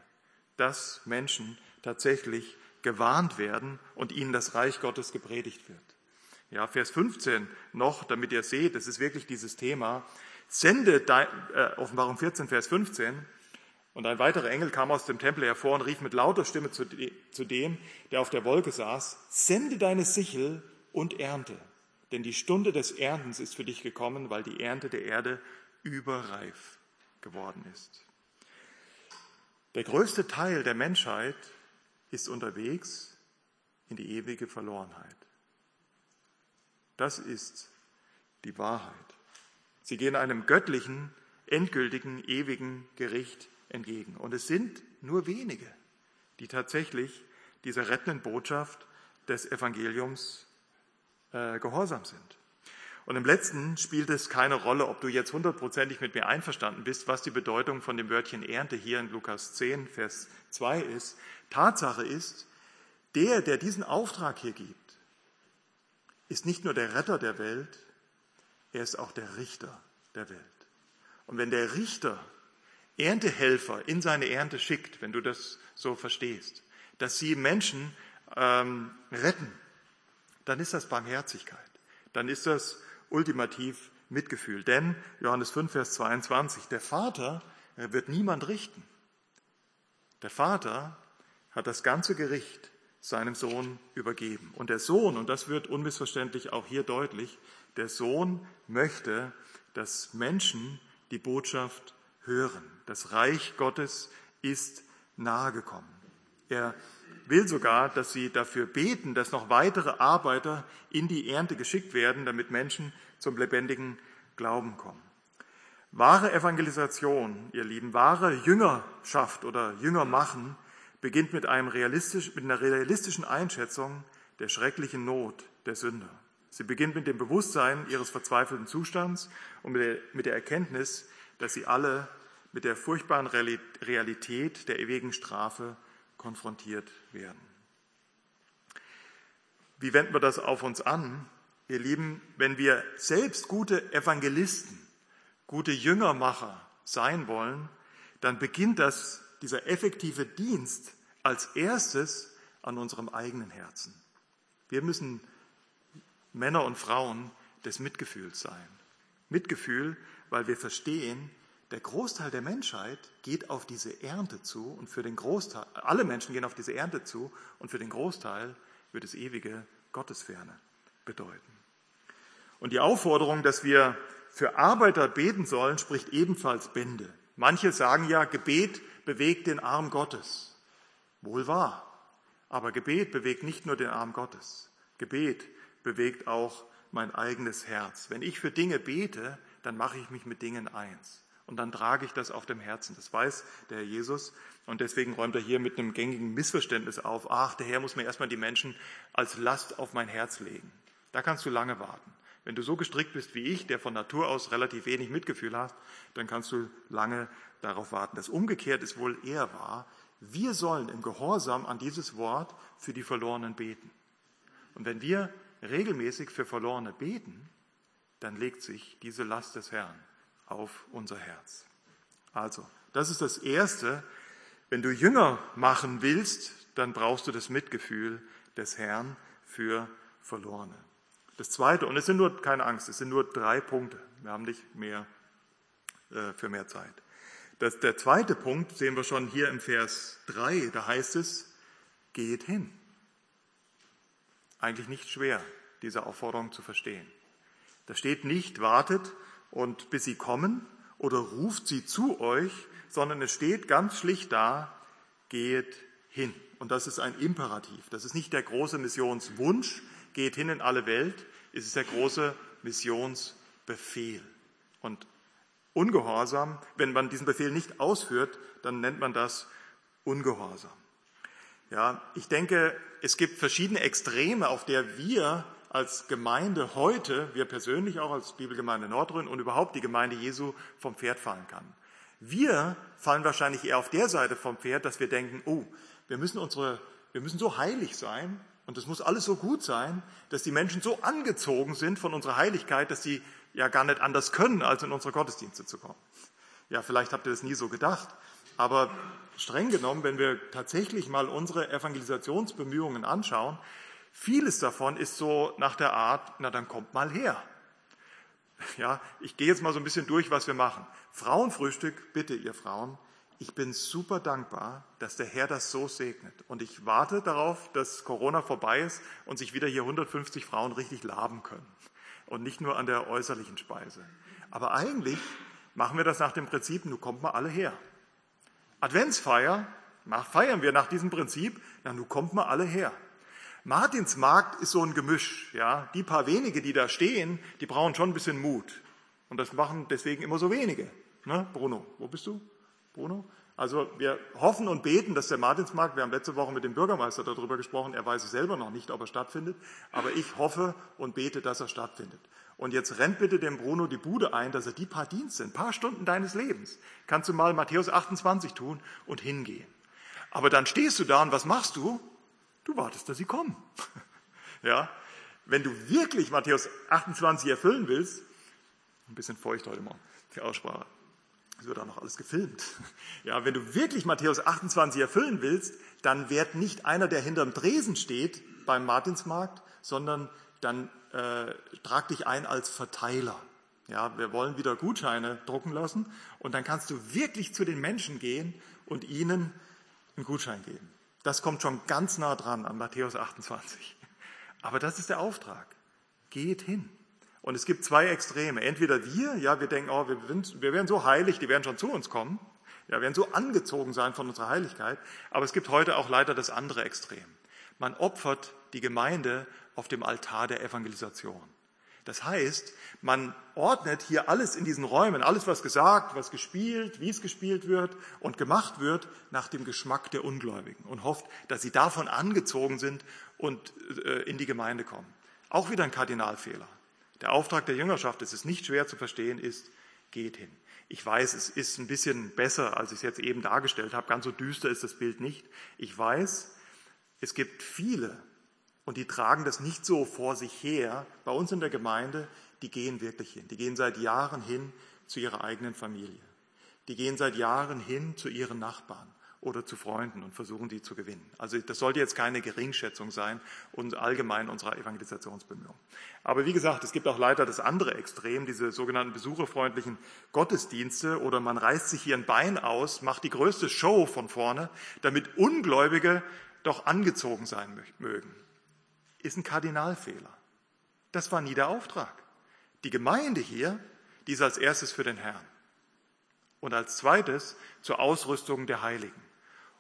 dass Menschen tatsächlich gewarnt werden und ihnen das Reich Gottes gepredigt wird. Ja, Vers 15 noch, damit ihr seht, das ist wirklich dieses Thema. Sende, dein, äh, Offenbarung 14, Vers 15, und ein weiterer Engel kam aus dem Tempel hervor und rief mit lauter Stimme zu, dem, der auf der Wolke saß, sende deine Sichel und ernte, denn die Stunde des Erntens ist für dich gekommen, weil die Ernte der Erde überreif geworden ist. Der größte Teil der Menschheit ist unterwegs in die ewige Verlorenheit. Das ist die Wahrheit. Sie gehen einem göttlichen, endgültigen, ewigen Gericht entgegen. Und es sind nur wenige, die tatsächlich dieser rettenden Botschaft des Evangeliums äh, gehorsam sind. Und im letzten spielt es keine Rolle, ob du jetzt hundertprozentig mit mir einverstanden bist, was die Bedeutung von dem Wörtchen Ernte hier in Lukas 10, Vers 2 ist. Tatsache ist, der, der diesen Auftrag hier gibt, ist nicht nur der Retter der Welt, er ist auch der Richter der Welt. Und wenn der Richter Erntehelfer in seine Ernte schickt, wenn du das so verstehst, dass sie Menschen ähm, retten, dann ist das Barmherzigkeit. Dann ist das ultimativ Mitgefühl. Denn, Johannes 5, Vers 22, der Vater wird niemand richten. Der Vater hat das ganze Gericht seinem Sohn übergeben. Und der Sohn, und das wird unmissverständlich auch hier deutlich, der Sohn möchte, dass Menschen die Botschaft hören. Das Reich Gottes ist nahegekommen. Er will sogar, dass sie dafür beten, dass noch weitere Arbeiter in die Ernte geschickt werden, damit Menschen zum lebendigen Glauben kommen. Wahre Evangelisation, ihr Lieben, wahre Jüngerschaft oder Jüngermachen beginnt mit, einem realistisch, mit einer realistischen Einschätzung der schrecklichen Not der Sünder. Sie beginnt mit dem Bewusstsein ihres verzweifelten Zustands und mit der, mit der Erkenntnis, dass sie alle mit der furchtbaren Realität der ewigen Strafe konfrontiert werden. Wie wenden wir das auf uns an? Ihr Lieben, wenn wir selbst gute Evangelisten, gute Jüngermacher sein wollen, dann beginnt das dieser effektive Dienst als erstes an unserem eigenen Herzen. Wir müssen Männer und Frauen des Mitgefühls sein. Mitgefühl, weil wir verstehen, der Großteil der Menschheit geht auf diese Ernte zu und für den Großteil, alle Menschen gehen auf diese Ernte zu und für den Großteil wird es ewige Gottesferne bedeuten. Und die Aufforderung, dass wir für Arbeiter beten sollen, spricht ebenfalls Bände. Manche sagen ja, Gebet bewegt den Arm Gottes. Wohl wahr. Aber Gebet bewegt nicht nur den Arm Gottes. Gebet bewegt auch mein eigenes Herz. Wenn ich für Dinge bete, dann mache ich mich mit Dingen eins. Und dann trage ich das auf dem Herzen. Das weiß der Herr Jesus. Und deswegen räumt er hier mit einem gängigen Missverständnis auf. Ach, der Herr muss mir erstmal die Menschen als Last auf mein Herz legen. Da kannst du lange warten. Wenn du so gestrickt bist wie ich, der von Natur aus relativ wenig Mitgefühl hat, dann kannst du lange darauf warten. Das umgekehrt ist wohl eher wahr. Wir sollen im Gehorsam an dieses Wort für die Verlorenen beten. Und wenn wir regelmäßig für Verlorene beten, dann legt sich diese Last des Herrn auf unser Herz. Also, das ist das Erste. Wenn du Jünger machen willst, dann brauchst du das Mitgefühl des Herrn für Verlorene. Das Zweite, und es sind nur, keine Angst, es sind nur drei Punkte. Wir haben nicht mehr äh, für mehr Zeit. Das, der zweite Punkt sehen wir schon hier im Vers 3, da heißt es, geht hin. Eigentlich nicht schwer, diese Aufforderung zu verstehen. Da steht nicht, wartet und bis sie kommen oder ruft sie zu euch, sondern es steht ganz schlicht da, geht hin. Und das ist ein Imperativ. Das ist nicht der große Missionswunsch, geht hin in alle Welt, es ist der große Missionsbefehl. Und Ungehorsam. Wenn man diesen Befehl nicht ausführt, dann nennt man das Ungehorsam. Ja, ich denke, es gibt verschiedene Extreme, auf der wir als Gemeinde heute, wir persönlich auch als Bibelgemeinde Nordrhein und überhaupt die Gemeinde Jesu vom Pferd fallen kann. Wir fallen wahrscheinlich eher auf der Seite vom Pferd, dass wir denken, oh, wir müssen unsere, wir müssen so heilig sein und es muss alles so gut sein, dass die Menschen so angezogen sind von unserer Heiligkeit, dass sie ja gar nicht anders können, als in unsere Gottesdienste zu kommen. Ja, vielleicht habt ihr das nie so gedacht, aber streng genommen, wenn wir tatsächlich mal unsere Evangelisationsbemühungen anschauen, vieles davon ist so nach der Art, na dann kommt mal her. Ja, ich gehe jetzt mal so ein bisschen durch, was wir machen. Frauenfrühstück, bitte ihr Frauen, ich bin super dankbar, dass der Herr das so segnet. Und ich warte darauf, dass Corona vorbei ist und sich wieder hier 150 Frauen richtig laben können und nicht nur an der äußerlichen Speise. Aber eigentlich machen wir das nach dem Prinzip, nun kommt mal alle her. Adventsfeier feiern wir nach diesem Prinzip, na nun kommt mal alle her. Martinsmarkt ist so ein Gemisch, ja. Die paar wenige, die da stehen, die brauchen schon ein bisschen Mut. Und das machen deswegen immer so wenige. Ne? Bruno, wo bist du? Bruno? Also wir hoffen und beten, dass der Martinsmarkt, wir haben letzte Woche mit dem Bürgermeister darüber gesprochen, er weiß es selber noch nicht, ob er stattfindet, aber ich hoffe und bete, dass er stattfindet. Und jetzt rennt bitte dem Bruno die Bude ein, dass er die paar Dienste, ein paar Stunden deines Lebens, kannst du mal Matthäus 28 tun und hingehen. Aber dann stehst du da und was machst du? Du wartest, dass sie kommen. ja, wenn du wirklich Matthäus 28 erfüllen willst, ein bisschen feucht heute mal, die Aussprache. Es wird auch noch alles gefilmt. Ja, wenn du wirklich Matthäus 28 erfüllen willst, dann wird nicht einer, der hinterm Dresen steht beim Martinsmarkt, sondern dann äh, trag dich ein als Verteiler. Ja, wir wollen wieder Gutscheine drucken lassen und dann kannst du wirklich zu den Menschen gehen und ihnen einen Gutschein geben. Das kommt schon ganz nah dran an Matthäus 28. Aber das ist der Auftrag. Geht hin. Und es gibt zwei Extreme. Entweder wir, ja, wir denken, oh, wir, wir werden so heilig, die werden schon zu uns kommen. Ja, werden so angezogen sein von unserer Heiligkeit. Aber es gibt heute auch leider das andere Extrem. Man opfert die Gemeinde auf dem Altar der Evangelisation. Das heißt, man ordnet hier alles in diesen Räumen, alles was gesagt, was gespielt, wie es gespielt wird und gemacht wird, nach dem Geschmack der Ungläubigen und hofft, dass sie davon angezogen sind und äh, in die Gemeinde kommen. Auch wieder ein Kardinalfehler. Der Auftrag der Jüngerschaft, es ist nicht schwer zu verstehen, ist, geht hin. Ich weiß, es ist ein bisschen besser, als ich es jetzt eben dargestellt habe. Ganz so düster ist das Bild nicht. Ich weiß, es gibt viele, und die tragen das nicht so vor sich her. Bei uns in der Gemeinde, die gehen wirklich hin. Die gehen seit Jahren hin zu ihrer eigenen Familie. Die gehen seit Jahren hin zu ihren Nachbarn oder zu Freunden und versuchen, die zu gewinnen. Also das sollte jetzt keine Geringschätzung sein und allgemein unserer Evangelisationsbemühungen. Aber wie gesagt, es gibt auch leider das andere Extrem, diese sogenannten besucherfreundlichen Gottesdienste oder man reißt sich hier ein Bein aus, macht die größte Show von vorne, damit Ungläubige doch angezogen sein mögen ist ein Kardinalfehler. Das war nie der Auftrag. Die Gemeinde hier, die ist als erstes für den Herrn und als zweites zur Ausrüstung der Heiligen.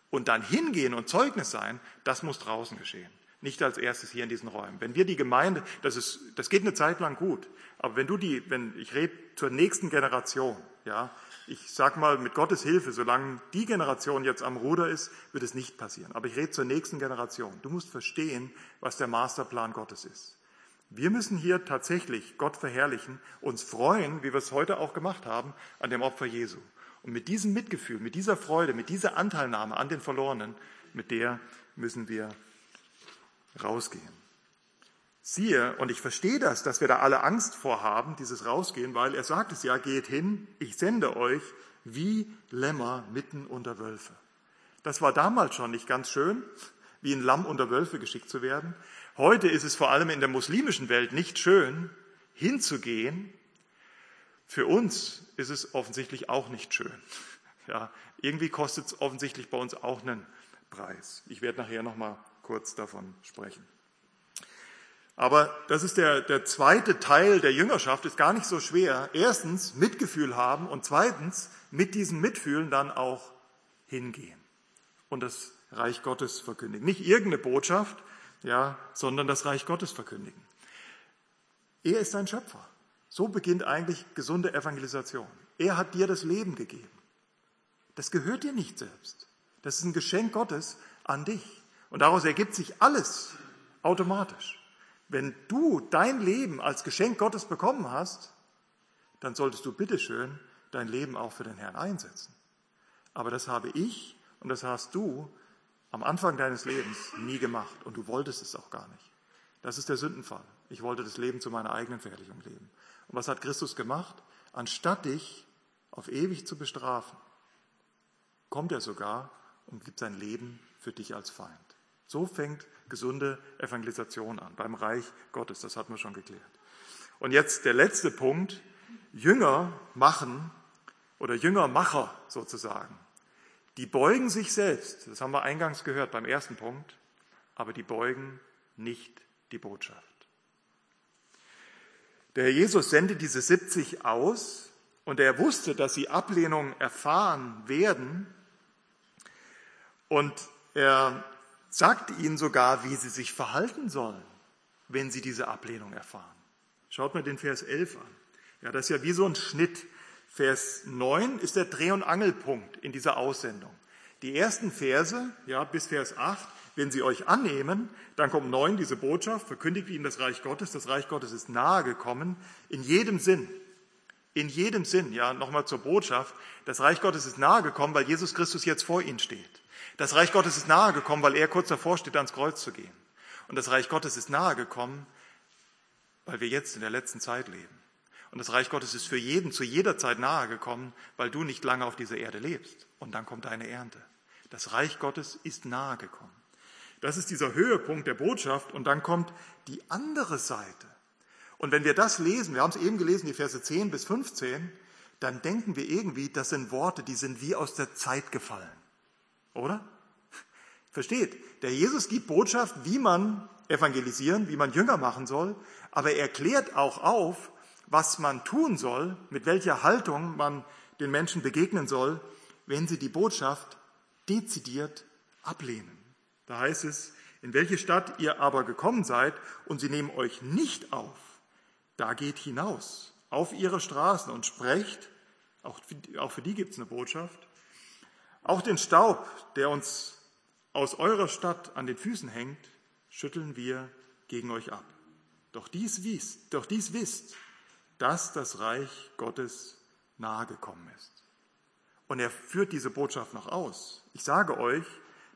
Und dann hingehen und Zeugnis sein, das muss draußen geschehen. Nicht als erstes hier in diesen Räumen. Wenn wir die Gemeinde, das ist, das geht eine Zeit lang gut. Aber wenn du die, wenn, ich rede zur nächsten Generation, ja, ich sag mal mit Gottes Hilfe, solange die Generation jetzt am Ruder ist, wird es nicht passieren. Aber ich rede zur nächsten Generation. Du musst verstehen, was der Masterplan Gottes ist. Wir müssen hier tatsächlich Gott verherrlichen, uns freuen, wie wir es heute auch gemacht haben, an dem Opfer Jesu. Und mit diesem Mitgefühl, mit dieser Freude, mit dieser Anteilnahme an den Verlorenen, mit der müssen wir rausgehen. Siehe, und ich verstehe das, dass wir da alle Angst vorhaben, dieses Rausgehen, weil er sagt es ja, geht hin, ich sende euch wie Lämmer mitten unter Wölfe. Das war damals schon nicht ganz schön, wie ein Lamm unter Wölfe geschickt zu werden. Heute ist es vor allem in der muslimischen Welt nicht schön, hinzugehen. Für uns ist es offensichtlich auch nicht schön. Ja, irgendwie kostet es offensichtlich bei uns auch einen Preis. Ich werde nachher noch mal kurz davon sprechen. Aber das ist der, der zweite Teil der Jüngerschaft, ist gar nicht so schwer. Erstens Mitgefühl haben und zweitens mit diesem Mitfühlen dann auch hingehen und das Reich Gottes verkündigen. Nicht irgendeine Botschaft, ja, sondern das Reich Gottes verkündigen. Er ist ein Schöpfer. So beginnt eigentlich gesunde Evangelisation. Er hat dir das Leben gegeben. Das gehört dir nicht selbst. Das ist ein Geschenk Gottes an dich. Und daraus ergibt sich alles automatisch. Wenn du dein Leben als Geschenk Gottes bekommen hast, dann solltest du bitteschön dein Leben auch für den Herrn einsetzen. Aber das habe ich und das hast du am Anfang deines Lebens nie gemacht und du wolltest es auch gar nicht. Das ist der Sündenfall. Ich wollte das Leben zu meiner eigenen Verherrlichung leben. Und was hat Christus gemacht? Anstatt dich auf ewig zu bestrafen, kommt er sogar und gibt sein Leben für dich als Feind. So fängt gesunde Evangelisation an, beim Reich Gottes, das hatten wir schon geklärt. Und jetzt der letzte Punkt, Jünger machen oder Jüngermacher sozusagen. Die beugen sich selbst, das haben wir eingangs gehört beim ersten Punkt, aber die beugen nicht die Botschaft. Der Herr Jesus sendet diese 70 aus und er wusste, dass sie Ablehnung erfahren werden und er sagt ihnen sogar, wie sie sich verhalten sollen, wenn sie diese Ablehnung erfahren. Schaut mal den Vers 11 an. Ja, das ist ja wie so ein Schnitt. Vers 9 ist der Dreh- und Angelpunkt in dieser Aussendung. Die ersten Verse, ja, bis Vers 8, wenn sie euch annehmen, dann kommt 9 diese Botschaft, verkündigt ihnen das Reich Gottes. Das Reich Gottes ist nahe gekommen, in jedem Sinn. In jedem Sinn, ja, nochmal zur Botschaft. Das Reich Gottes ist nahe gekommen, weil Jesus Christus jetzt vor ihnen steht. Das Reich Gottes ist nahe gekommen, weil er kurz davor steht, ans Kreuz zu gehen. Und das Reich Gottes ist nahe gekommen, weil wir jetzt in der letzten Zeit leben. Und das Reich Gottes ist für jeden zu jeder Zeit nahe gekommen, weil du nicht lange auf dieser Erde lebst. Und dann kommt deine Ernte. Das Reich Gottes ist nahe gekommen. Das ist dieser Höhepunkt der Botschaft. Und dann kommt die andere Seite. Und wenn wir das lesen, wir haben es eben gelesen, die Verse 10 bis 15, dann denken wir irgendwie, das sind Worte, die sind wie aus der Zeit gefallen. Oder? Versteht? Der Jesus gibt Botschaft, wie man evangelisieren, wie man Jünger machen soll, aber er klärt auch auf, was man tun soll, mit welcher Haltung man den Menschen begegnen soll, wenn sie die Botschaft dezidiert ablehnen. Da heißt es, in welche Stadt ihr aber gekommen seid und sie nehmen euch nicht auf, da geht hinaus auf ihre Straßen und sprecht, auch für die gibt es eine Botschaft, auch den Staub, der uns aus eurer Stadt an den Füßen hängt, schütteln wir gegen euch ab. Doch dies, wisst, doch dies wisst, dass das Reich Gottes nahe gekommen ist. Und er führt diese Botschaft noch aus. Ich sage euch,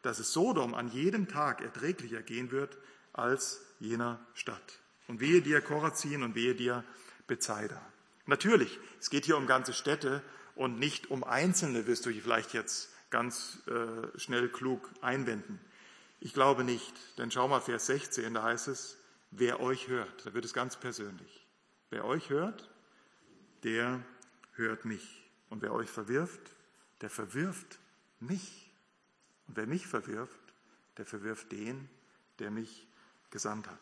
dass es Sodom an jedem Tag erträglicher gehen wird als jener Stadt. Und wehe dir Korazin und wehe dir Bethsaida. Natürlich, es geht hier um ganze Städte und nicht um einzelne, wirst du vielleicht jetzt ganz äh, schnell klug einwenden. Ich glaube nicht, denn schau mal Vers 16, da heißt es, wer euch hört, da wird es ganz persönlich. Wer euch hört, der hört mich. Und wer euch verwirft, der verwirft mich. Und wer mich verwirft, der verwirft den, der mich gesandt hat.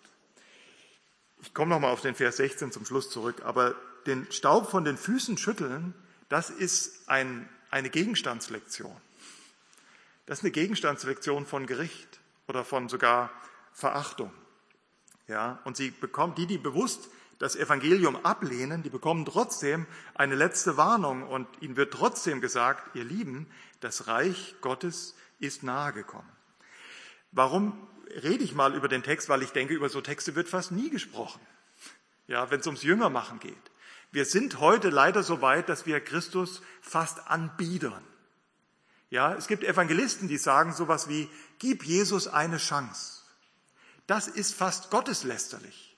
Ich komme nochmal auf den Vers 16 zum Schluss zurück, aber den Staub von den Füßen schütteln, das ist ein, eine Gegenstandslektion. Das ist eine Gegenstandslektion von Gericht oder von sogar Verachtung. Ja, und sie bekommen, die, die bewusst das Evangelium ablehnen, die bekommen trotzdem eine letzte Warnung und ihnen wird trotzdem gesagt, ihr Lieben, das Reich Gottes ist nahegekommen. Warum rede ich mal über den Text? Weil ich denke, über so Texte wird fast nie gesprochen. Ja, wenn es ums Jüngermachen geht. Wir sind heute leider so weit, dass wir Christus fast anbiedern. Ja, es gibt Evangelisten, die sagen sowas wie, gib Jesus eine Chance. Das ist fast gotteslästerlich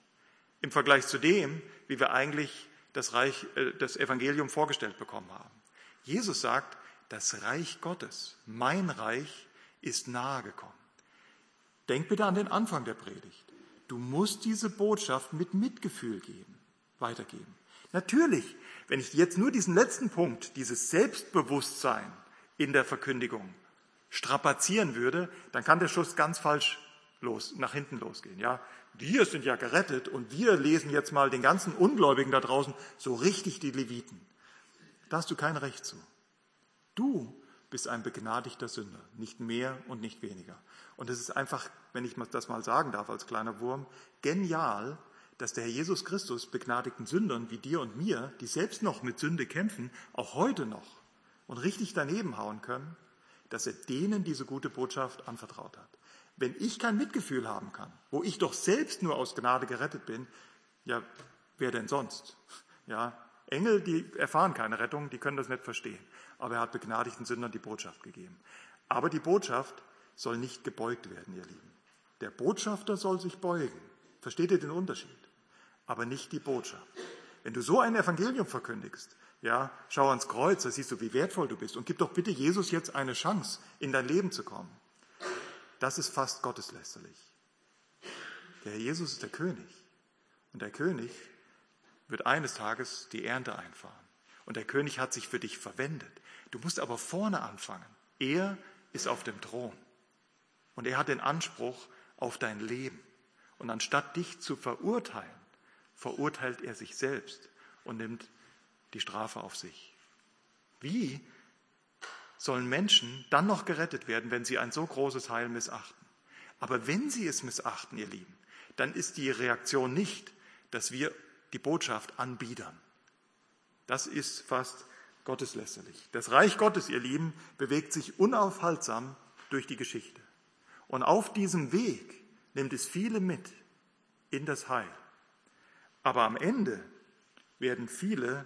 im Vergleich zu dem, wie wir eigentlich das Reich, äh, das Evangelium vorgestellt bekommen haben. Jesus sagt, das Reich Gottes, mein Reich, ist nahe gekommen. Denk bitte an den Anfang der Predigt. Du musst diese Botschaft mit Mitgefühl geben, weitergeben. Natürlich, wenn ich jetzt nur diesen letzten Punkt, dieses Selbstbewusstsein in der Verkündigung strapazieren würde, dann kann der Schuss ganz falsch los, nach hinten losgehen. Ja, wir sind ja gerettet und wir lesen jetzt mal den ganzen Ungläubigen da draußen so richtig die Leviten. Da hast du kein Recht zu. Du bist ein begnadigter Sünder, nicht mehr und nicht weniger. Und es ist einfach, wenn ich das mal sagen darf als kleiner Wurm, genial, dass der Herr Jesus Christus begnadigten Sündern wie dir und mir, die selbst noch mit Sünde kämpfen, auch heute noch und richtig daneben hauen können, dass er denen diese gute Botschaft anvertraut hat. Wenn ich kein Mitgefühl haben kann, wo ich doch selbst nur aus Gnade gerettet bin, ja, wer denn sonst? Ja, Engel, die erfahren keine Rettung, die können das nicht verstehen. Aber er hat begnadigten Sündern die Botschaft gegeben. Aber die Botschaft soll nicht gebeugt werden, ihr Lieben. Der Botschafter soll sich beugen. Versteht ihr den Unterschied? Aber nicht die Botschaft. Wenn du so ein Evangelium verkündigst, ja, schau ans Kreuz, da siehst du, wie wertvoll du bist. Und gib doch bitte Jesus jetzt eine Chance, in dein Leben zu kommen. Das ist fast gotteslästerlich. Der Herr Jesus ist der König. Und der König wird eines Tages die Ernte einfahren. Und der König hat sich für dich verwendet. Du musst aber vorne anfangen. Er ist auf dem Thron. Und er hat den Anspruch auf dein Leben. Und anstatt dich zu verurteilen, verurteilt er sich selbst und nimmt die Strafe auf sich. Wie sollen Menschen dann noch gerettet werden, wenn sie ein so großes Heil missachten? Aber wenn sie es missachten, ihr Lieben, dann ist die Reaktion nicht, dass wir die Botschaft anbiedern. Das ist fast gotteslästerlich. Das Reich Gottes, ihr Lieben, bewegt sich unaufhaltsam durch die Geschichte. Und auf diesem Weg nimmt es viele mit in das Heil. Aber am Ende werden viele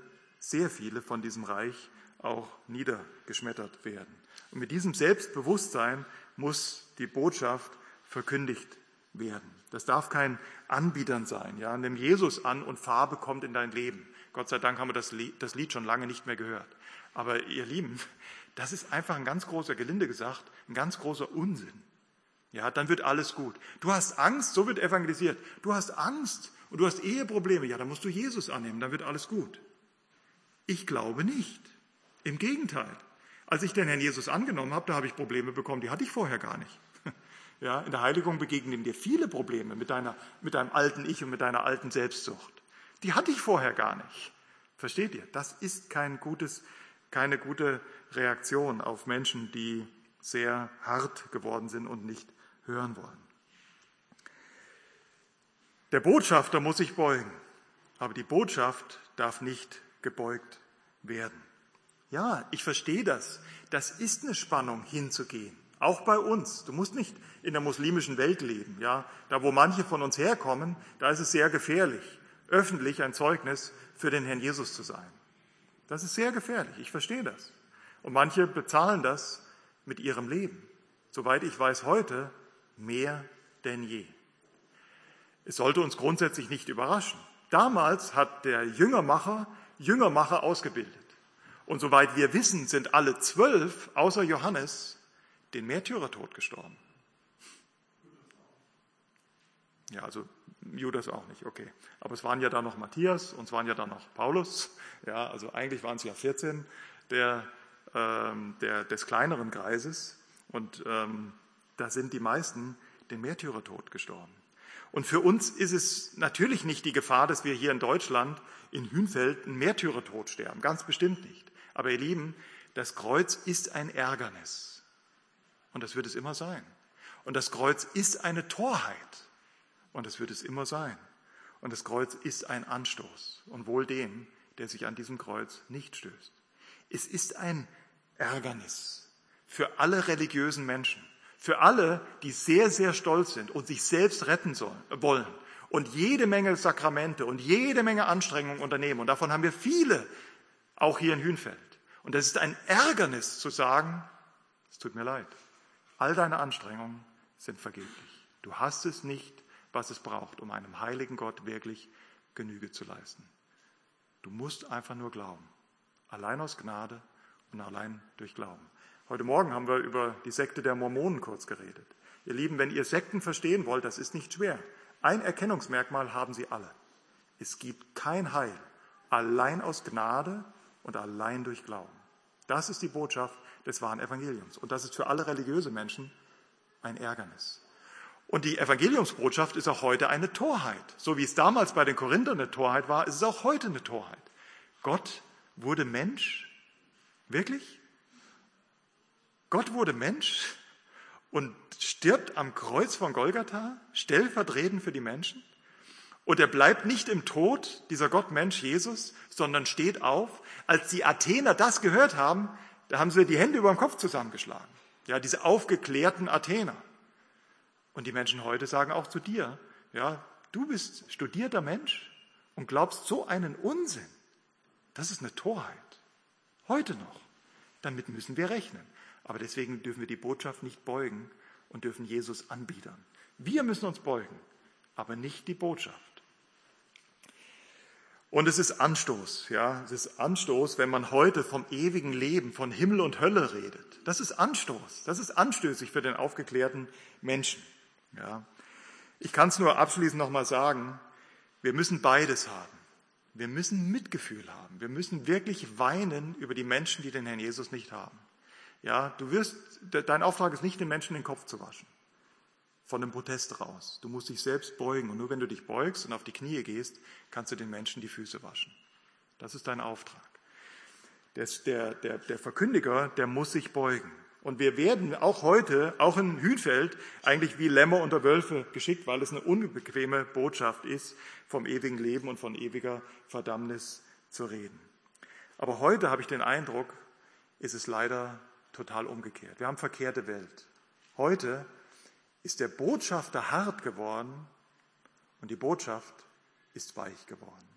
sehr viele von diesem Reich auch niedergeschmettert werden. Und mit diesem Selbstbewusstsein muss die Botschaft verkündigt werden. Das darf kein Anbietern sein. Ja? Nimm Jesus an und Farbe kommt in dein Leben. Gott sei Dank haben wir das Lied, das Lied schon lange nicht mehr gehört. Aber ihr Lieben, das ist einfach ein ganz großer, gelinde gesagt, ein ganz großer Unsinn. Ja, dann wird alles gut. Du hast Angst, so wird evangelisiert. Du hast Angst und du hast Eheprobleme. Ja, dann musst du Jesus annehmen, dann wird alles gut. Ich glaube nicht. Im Gegenteil. Als ich den Herrn Jesus angenommen habe, da habe ich Probleme bekommen, die hatte ich vorher gar nicht. Ja, in der Heiligung begegnen dir viele Probleme mit, deiner, mit deinem alten Ich und mit deiner alten Selbstsucht. Die hatte ich vorher gar nicht. Versteht ihr? Das ist kein gutes, keine gute Reaktion auf Menschen, die sehr hart geworden sind und nicht hören wollen. Der Botschafter muss sich beugen, aber die Botschaft darf nicht gebeugt werden. Ja, ich verstehe das. Das ist eine Spannung hinzugehen. Auch bei uns. Du musst nicht in der muslimischen Welt leben. Ja, da wo manche von uns herkommen, da ist es sehr gefährlich, öffentlich ein Zeugnis für den Herrn Jesus zu sein. Das ist sehr gefährlich. Ich verstehe das. Und manche bezahlen das mit ihrem Leben. Soweit ich weiß heute, mehr denn je. Es sollte uns grundsätzlich nicht überraschen. Damals hat der Jüngermacher Jüngermacher ausgebildet. Und soweit wir wissen, sind alle zwölf, außer Johannes, den Märtyrertod gestorben. Ja, also Judas auch nicht, okay. Aber es waren ja da noch Matthias und es waren ja da noch Paulus. Ja, also eigentlich waren es ja 14 der, ähm, der, des kleineren Kreises. Und ähm, da sind die meisten den Märtyrertod gestorben. Und für uns ist es natürlich nicht die Gefahr, dass wir hier in Deutschland in Hünfeld einen Märtyrertod sterben. Ganz bestimmt nicht. Aber ihr Lieben, das Kreuz ist ein Ärgernis. Und das wird es immer sein. Und das Kreuz ist eine Torheit. Und das wird es immer sein. Und das Kreuz ist ein Anstoß. Und wohl dem, der sich an diesem Kreuz nicht stößt. Es ist ein Ärgernis für alle religiösen Menschen, für alle, die sehr, sehr stolz sind und sich selbst retten sollen, wollen und jede Menge Sakramente und jede Menge Anstrengungen unternehmen. Und davon haben wir viele, auch hier in Hünfeld. Und es ist ein Ärgernis zu sagen, es tut mir leid, all deine Anstrengungen sind vergeblich. Du hast es nicht, was es braucht, um einem heiligen Gott wirklich Genüge zu leisten. Du musst einfach nur glauben. Allein aus Gnade und allein durch Glauben. Heute Morgen haben wir über die Sekte der Mormonen kurz geredet. Ihr Lieben, wenn ihr Sekten verstehen wollt, das ist nicht schwer. Ein Erkennungsmerkmal haben sie alle. Es gibt kein Heil allein aus Gnade und allein durch Glauben. Das ist die Botschaft des wahren Evangeliums. Und das ist für alle religiöse Menschen ein Ärgernis. Und die Evangeliumsbotschaft ist auch heute eine Torheit. So wie es damals bei den Korinthern eine Torheit war, ist es auch heute eine Torheit. Gott wurde Mensch. Wirklich? Gott wurde Mensch und stirbt am Kreuz von Golgatha, stellvertretend für die Menschen. Und er bleibt nicht im Tod, dieser Gott Mensch Jesus, sondern steht auf. Als die Athener das gehört haben, da haben sie die Hände über dem Kopf zusammengeschlagen. Ja, diese aufgeklärten Athener. Und die Menschen heute sagen auch zu dir, ja, du bist studierter Mensch und glaubst so einen Unsinn. Das ist eine Torheit. Heute noch. Damit müssen wir rechnen. Aber deswegen dürfen wir die Botschaft nicht beugen und dürfen Jesus anbiedern. Wir müssen uns beugen, aber nicht die Botschaft. Und es ist Anstoß, ja, es ist Anstoß, wenn man heute vom ewigen Leben, von Himmel und Hölle redet. Das ist Anstoß, das ist anstößig für den aufgeklärten Menschen, ja. Ich kann es nur abschließend nochmal sagen, wir müssen beides haben. Wir müssen Mitgefühl haben. Wir müssen wirklich weinen über die Menschen, die den Herrn Jesus nicht haben. Ja, du wirst, dein Auftrag ist nicht, den Menschen den Kopf zu waschen von dem Protest raus. Du musst dich selbst beugen und nur wenn du dich beugst und auf die Knie gehst, kannst du den Menschen die Füße waschen. Das ist dein Auftrag. Der, der, der Verkündiger, der muss sich beugen. Und wir werden auch heute, auch in Hühnfeld, eigentlich wie Lämmer unter Wölfe geschickt, weil es eine unbequeme Botschaft ist, vom ewigen Leben und von ewiger Verdammnis zu reden. Aber heute habe ich den Eindruck, ist es leider total umgekehrt. Wir haben verkehrte Welt. Heute ist der Botschafter hart geworden und die Botschaft ist weich geworden.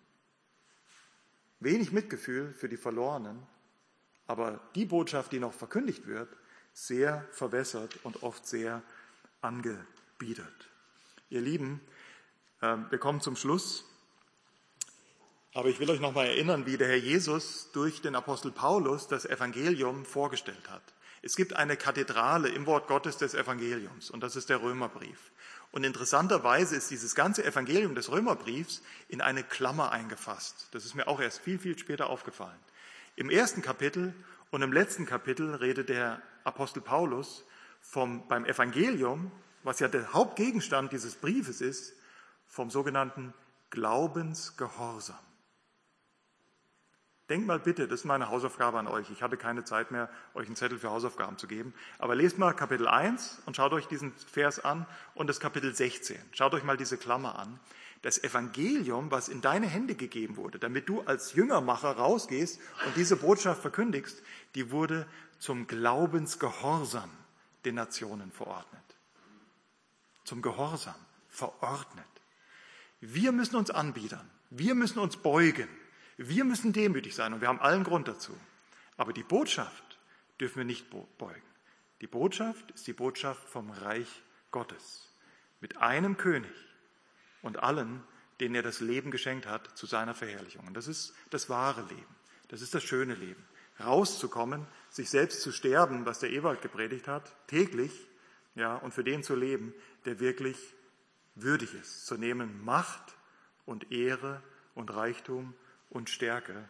Wenig Mitgefühl für die Verlorenen, aber die Botschaft, die noch verkündigt wird, sehr verwässert und oft sehr angebiedert. Ihr Lieben, äh, wir kommen zum Schluss. Aber ich will euch noch mal erinnern, wie der Herr Jesus durch den Apostel Paulus das Evangelium vorgestellt hat. Es gibt eine Kathedrale im Wort Gottes des Evangeliums und das ist der Römerbrief. Und interessanterweise ist dieses ganze Evangelium des Römerbriefs in eine Klammer eingefasst. Das ist mir auch erst viel, viel später aufgefallen. Im ersten Kapitel und im letzten Kapitel redet der Apostel Paulus vom, beim Evangelium, was ja der Hauptgegenstand dieses Briefes ist, vom sogenannten Glaubensgehorsam. Denkt mal bitte, das ist meine Hausaufgabe an euch. Ich hatte keine Zeit mehr, euch einen Zettel für Hausaufgaben zu geben. Aber lest mal Kapitel 1 und schaut euch diesen Vers an und das Kapitel 16. Schaut euch mal diese Klammer an. Das Evangelium, was in deine Hände gegeben wurde, damit du als Jüngermacher rausgehst und diese Botschaft verkündigst, die wurde zum Glaubensgehorsam den Nationen verordnet. Zum Gehorsam verordnet. Wir müssen uns anbiedern. Wir müssen uns beugen. Wir müssen demütig sein und wir haben allen Grund dazu. Aber die Botschaft dürfen wir nicht beugen. Die Botschaft ist die Botschaft vom Reich Gottes. Mit einem König und allen, denen er das Leben geschenkt hat, zu seiner Verherrlichung. Und das ist das wahre Leben. Das ist das schöne Leben. Rauszukommen, sich selbst zu sterben, was der Ewald gepredigt hat, täglich, ja, und für den zu leben, der wirklich würdig ist, zu nehmen Macht und Ehre und Reichtum und Stärke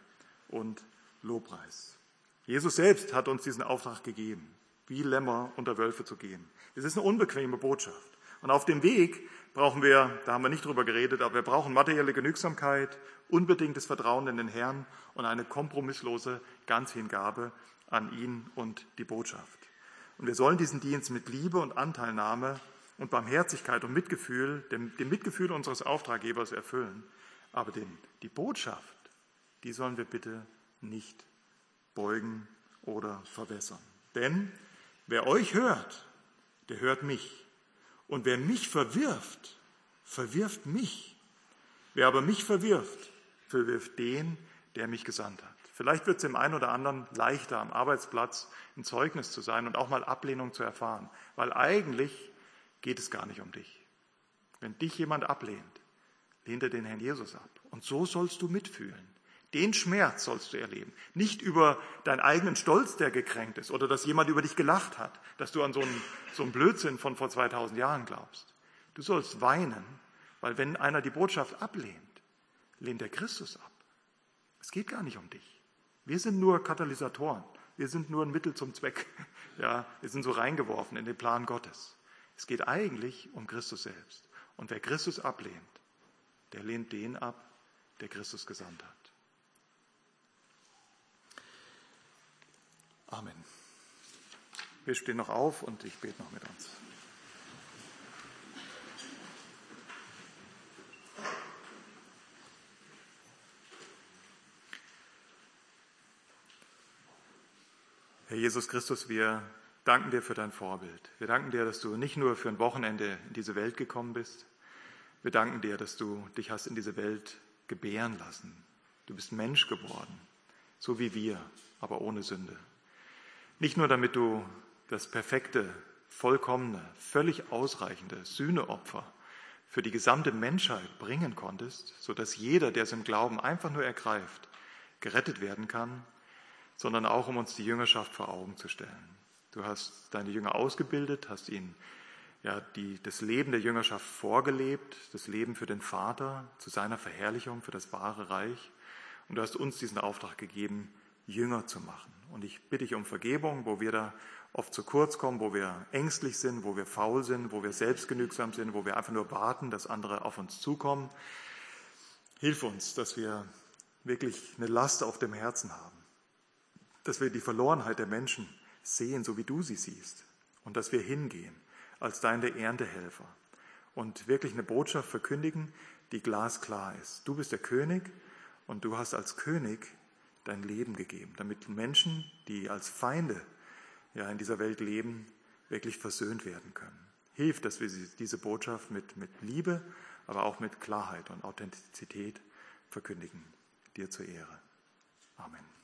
und Lobpreis. Jesus selbst hat uns diesen Auftrag gegeben, wie Lämmer unter Wölfe zu gehen. Es ist eine unbequeme Botschaft. Und auf dem Weg brauchen wir, da haben wir nicht drüber geredet, aber wir brauchen materielle Genügsamkeit, unbedingtes Vertrauen in den Herrn und eine kompromisslose Ganzhingabe an ihn und die Botschaft. Und wir sollen diesen Dienst mit Liebe und Anteilnahme und Barmherzigkeit und Mitgefühl, dem, dem Mitgefühl unseres Auftraggebers erfüllen. Aber den, die Botschaft, die sollen wir bitte nicht beugen oder verwässern. Denn wer euch hört, der hört mich. Und wer mich verwirft, verwirft mich. Wer aber mich verwirft, verwirft den, der mich gesandt hat. Vielleicht wird es dem einen oder anderen leichter, am Arbeitsplatz ein Zeugnis zu sein und auch mal Ablehnung zu erfahren, weil eigentlich geht es gar nicht um dich. Wenn dich jemand ablehnt, lehnt er den Herrn Jesus ab. Und so sollst du mitfühlen. Den Schmerz sollst du erleben. Nicht über deinen eigenen Stolz, der gekränkt ist, oder dass jemand über dich gelacht hat, dass du an so einen, so einen Blödsinn von vor 2000 Jahren glaubst. Du sollst weinen, weil wenn einer die Botschaft ablehnt, lehnt er Christus ab. Es geht gar nicht um dich. Wir sind nur Katalysatoren. Wir sind nur ein Mittel zum Zweck. Ja, wir sind so reingeworfen in den Plan Gottes. Es geht eigentlich um Christus selbst. Und wer Christus ablehnt, der lehnt den ab, der Christus gesandt hat. Amen. Wir stehen noch auf und ich bete noch mit uns. Herr Jesus Christus, wir danken dir für dein Vorbild. Wir danken dir, dass du nicht nur für ein Wochenende in diese Welt gekommen bist. Wir danken dir, dass du dich hast in diese Welt gebären lassen. Du bist Mensch geworden, so wie wir, aber ohne Sünde. Nicht nur damit du das perfekte, vollkommene, völlig ausreichende Sühneopfer für die gesamte Menschheit bringen konntest, sodass jeder, der es im Glauben einfach nur ergreift, gerettet werden kann, sondern auch um uns die Jüngerschaft vor Augen zu stellen. Du hast deine Jünger ausgebildet, hast ihnen ja, die, das Leben der Jüngerschaft vorgelebt, das Leben für den Vater, zu seiner Verherrlichung, für das wahre Reich. Und du hast uns diesen Auftrag gegeben, Jünger zu machen. Und ich bitte dich um Vergebung, wo wir da oft zu kurz kommen, wo wir ängstlich sind, wo wir faul sind, wo wir selbstgenügsam sind, wo wir einfach nur warten, dass andere auf uns zukommen. Hilf uns, dass wir wirklich eine Last auf dem Herzen haben, dass wir die Verlorenheit der Menschen sehen, so wie du sie siehst, und dass wir hingehen als deine Erntehelfer und wirklich eine Botschaft verkündigen, die glasklar ist. Du bist der König und du hast als König dein Leben gegeben, damit Menschen, die als Feinde ja, in dieser Welt leben, wirklich versöhnt werden können. Hilf, dass wir diese Botschaft mit, mit Liebe, aber auch mit Klarheit und Authentizität verkündigen. Dir zur Ehre. Amen.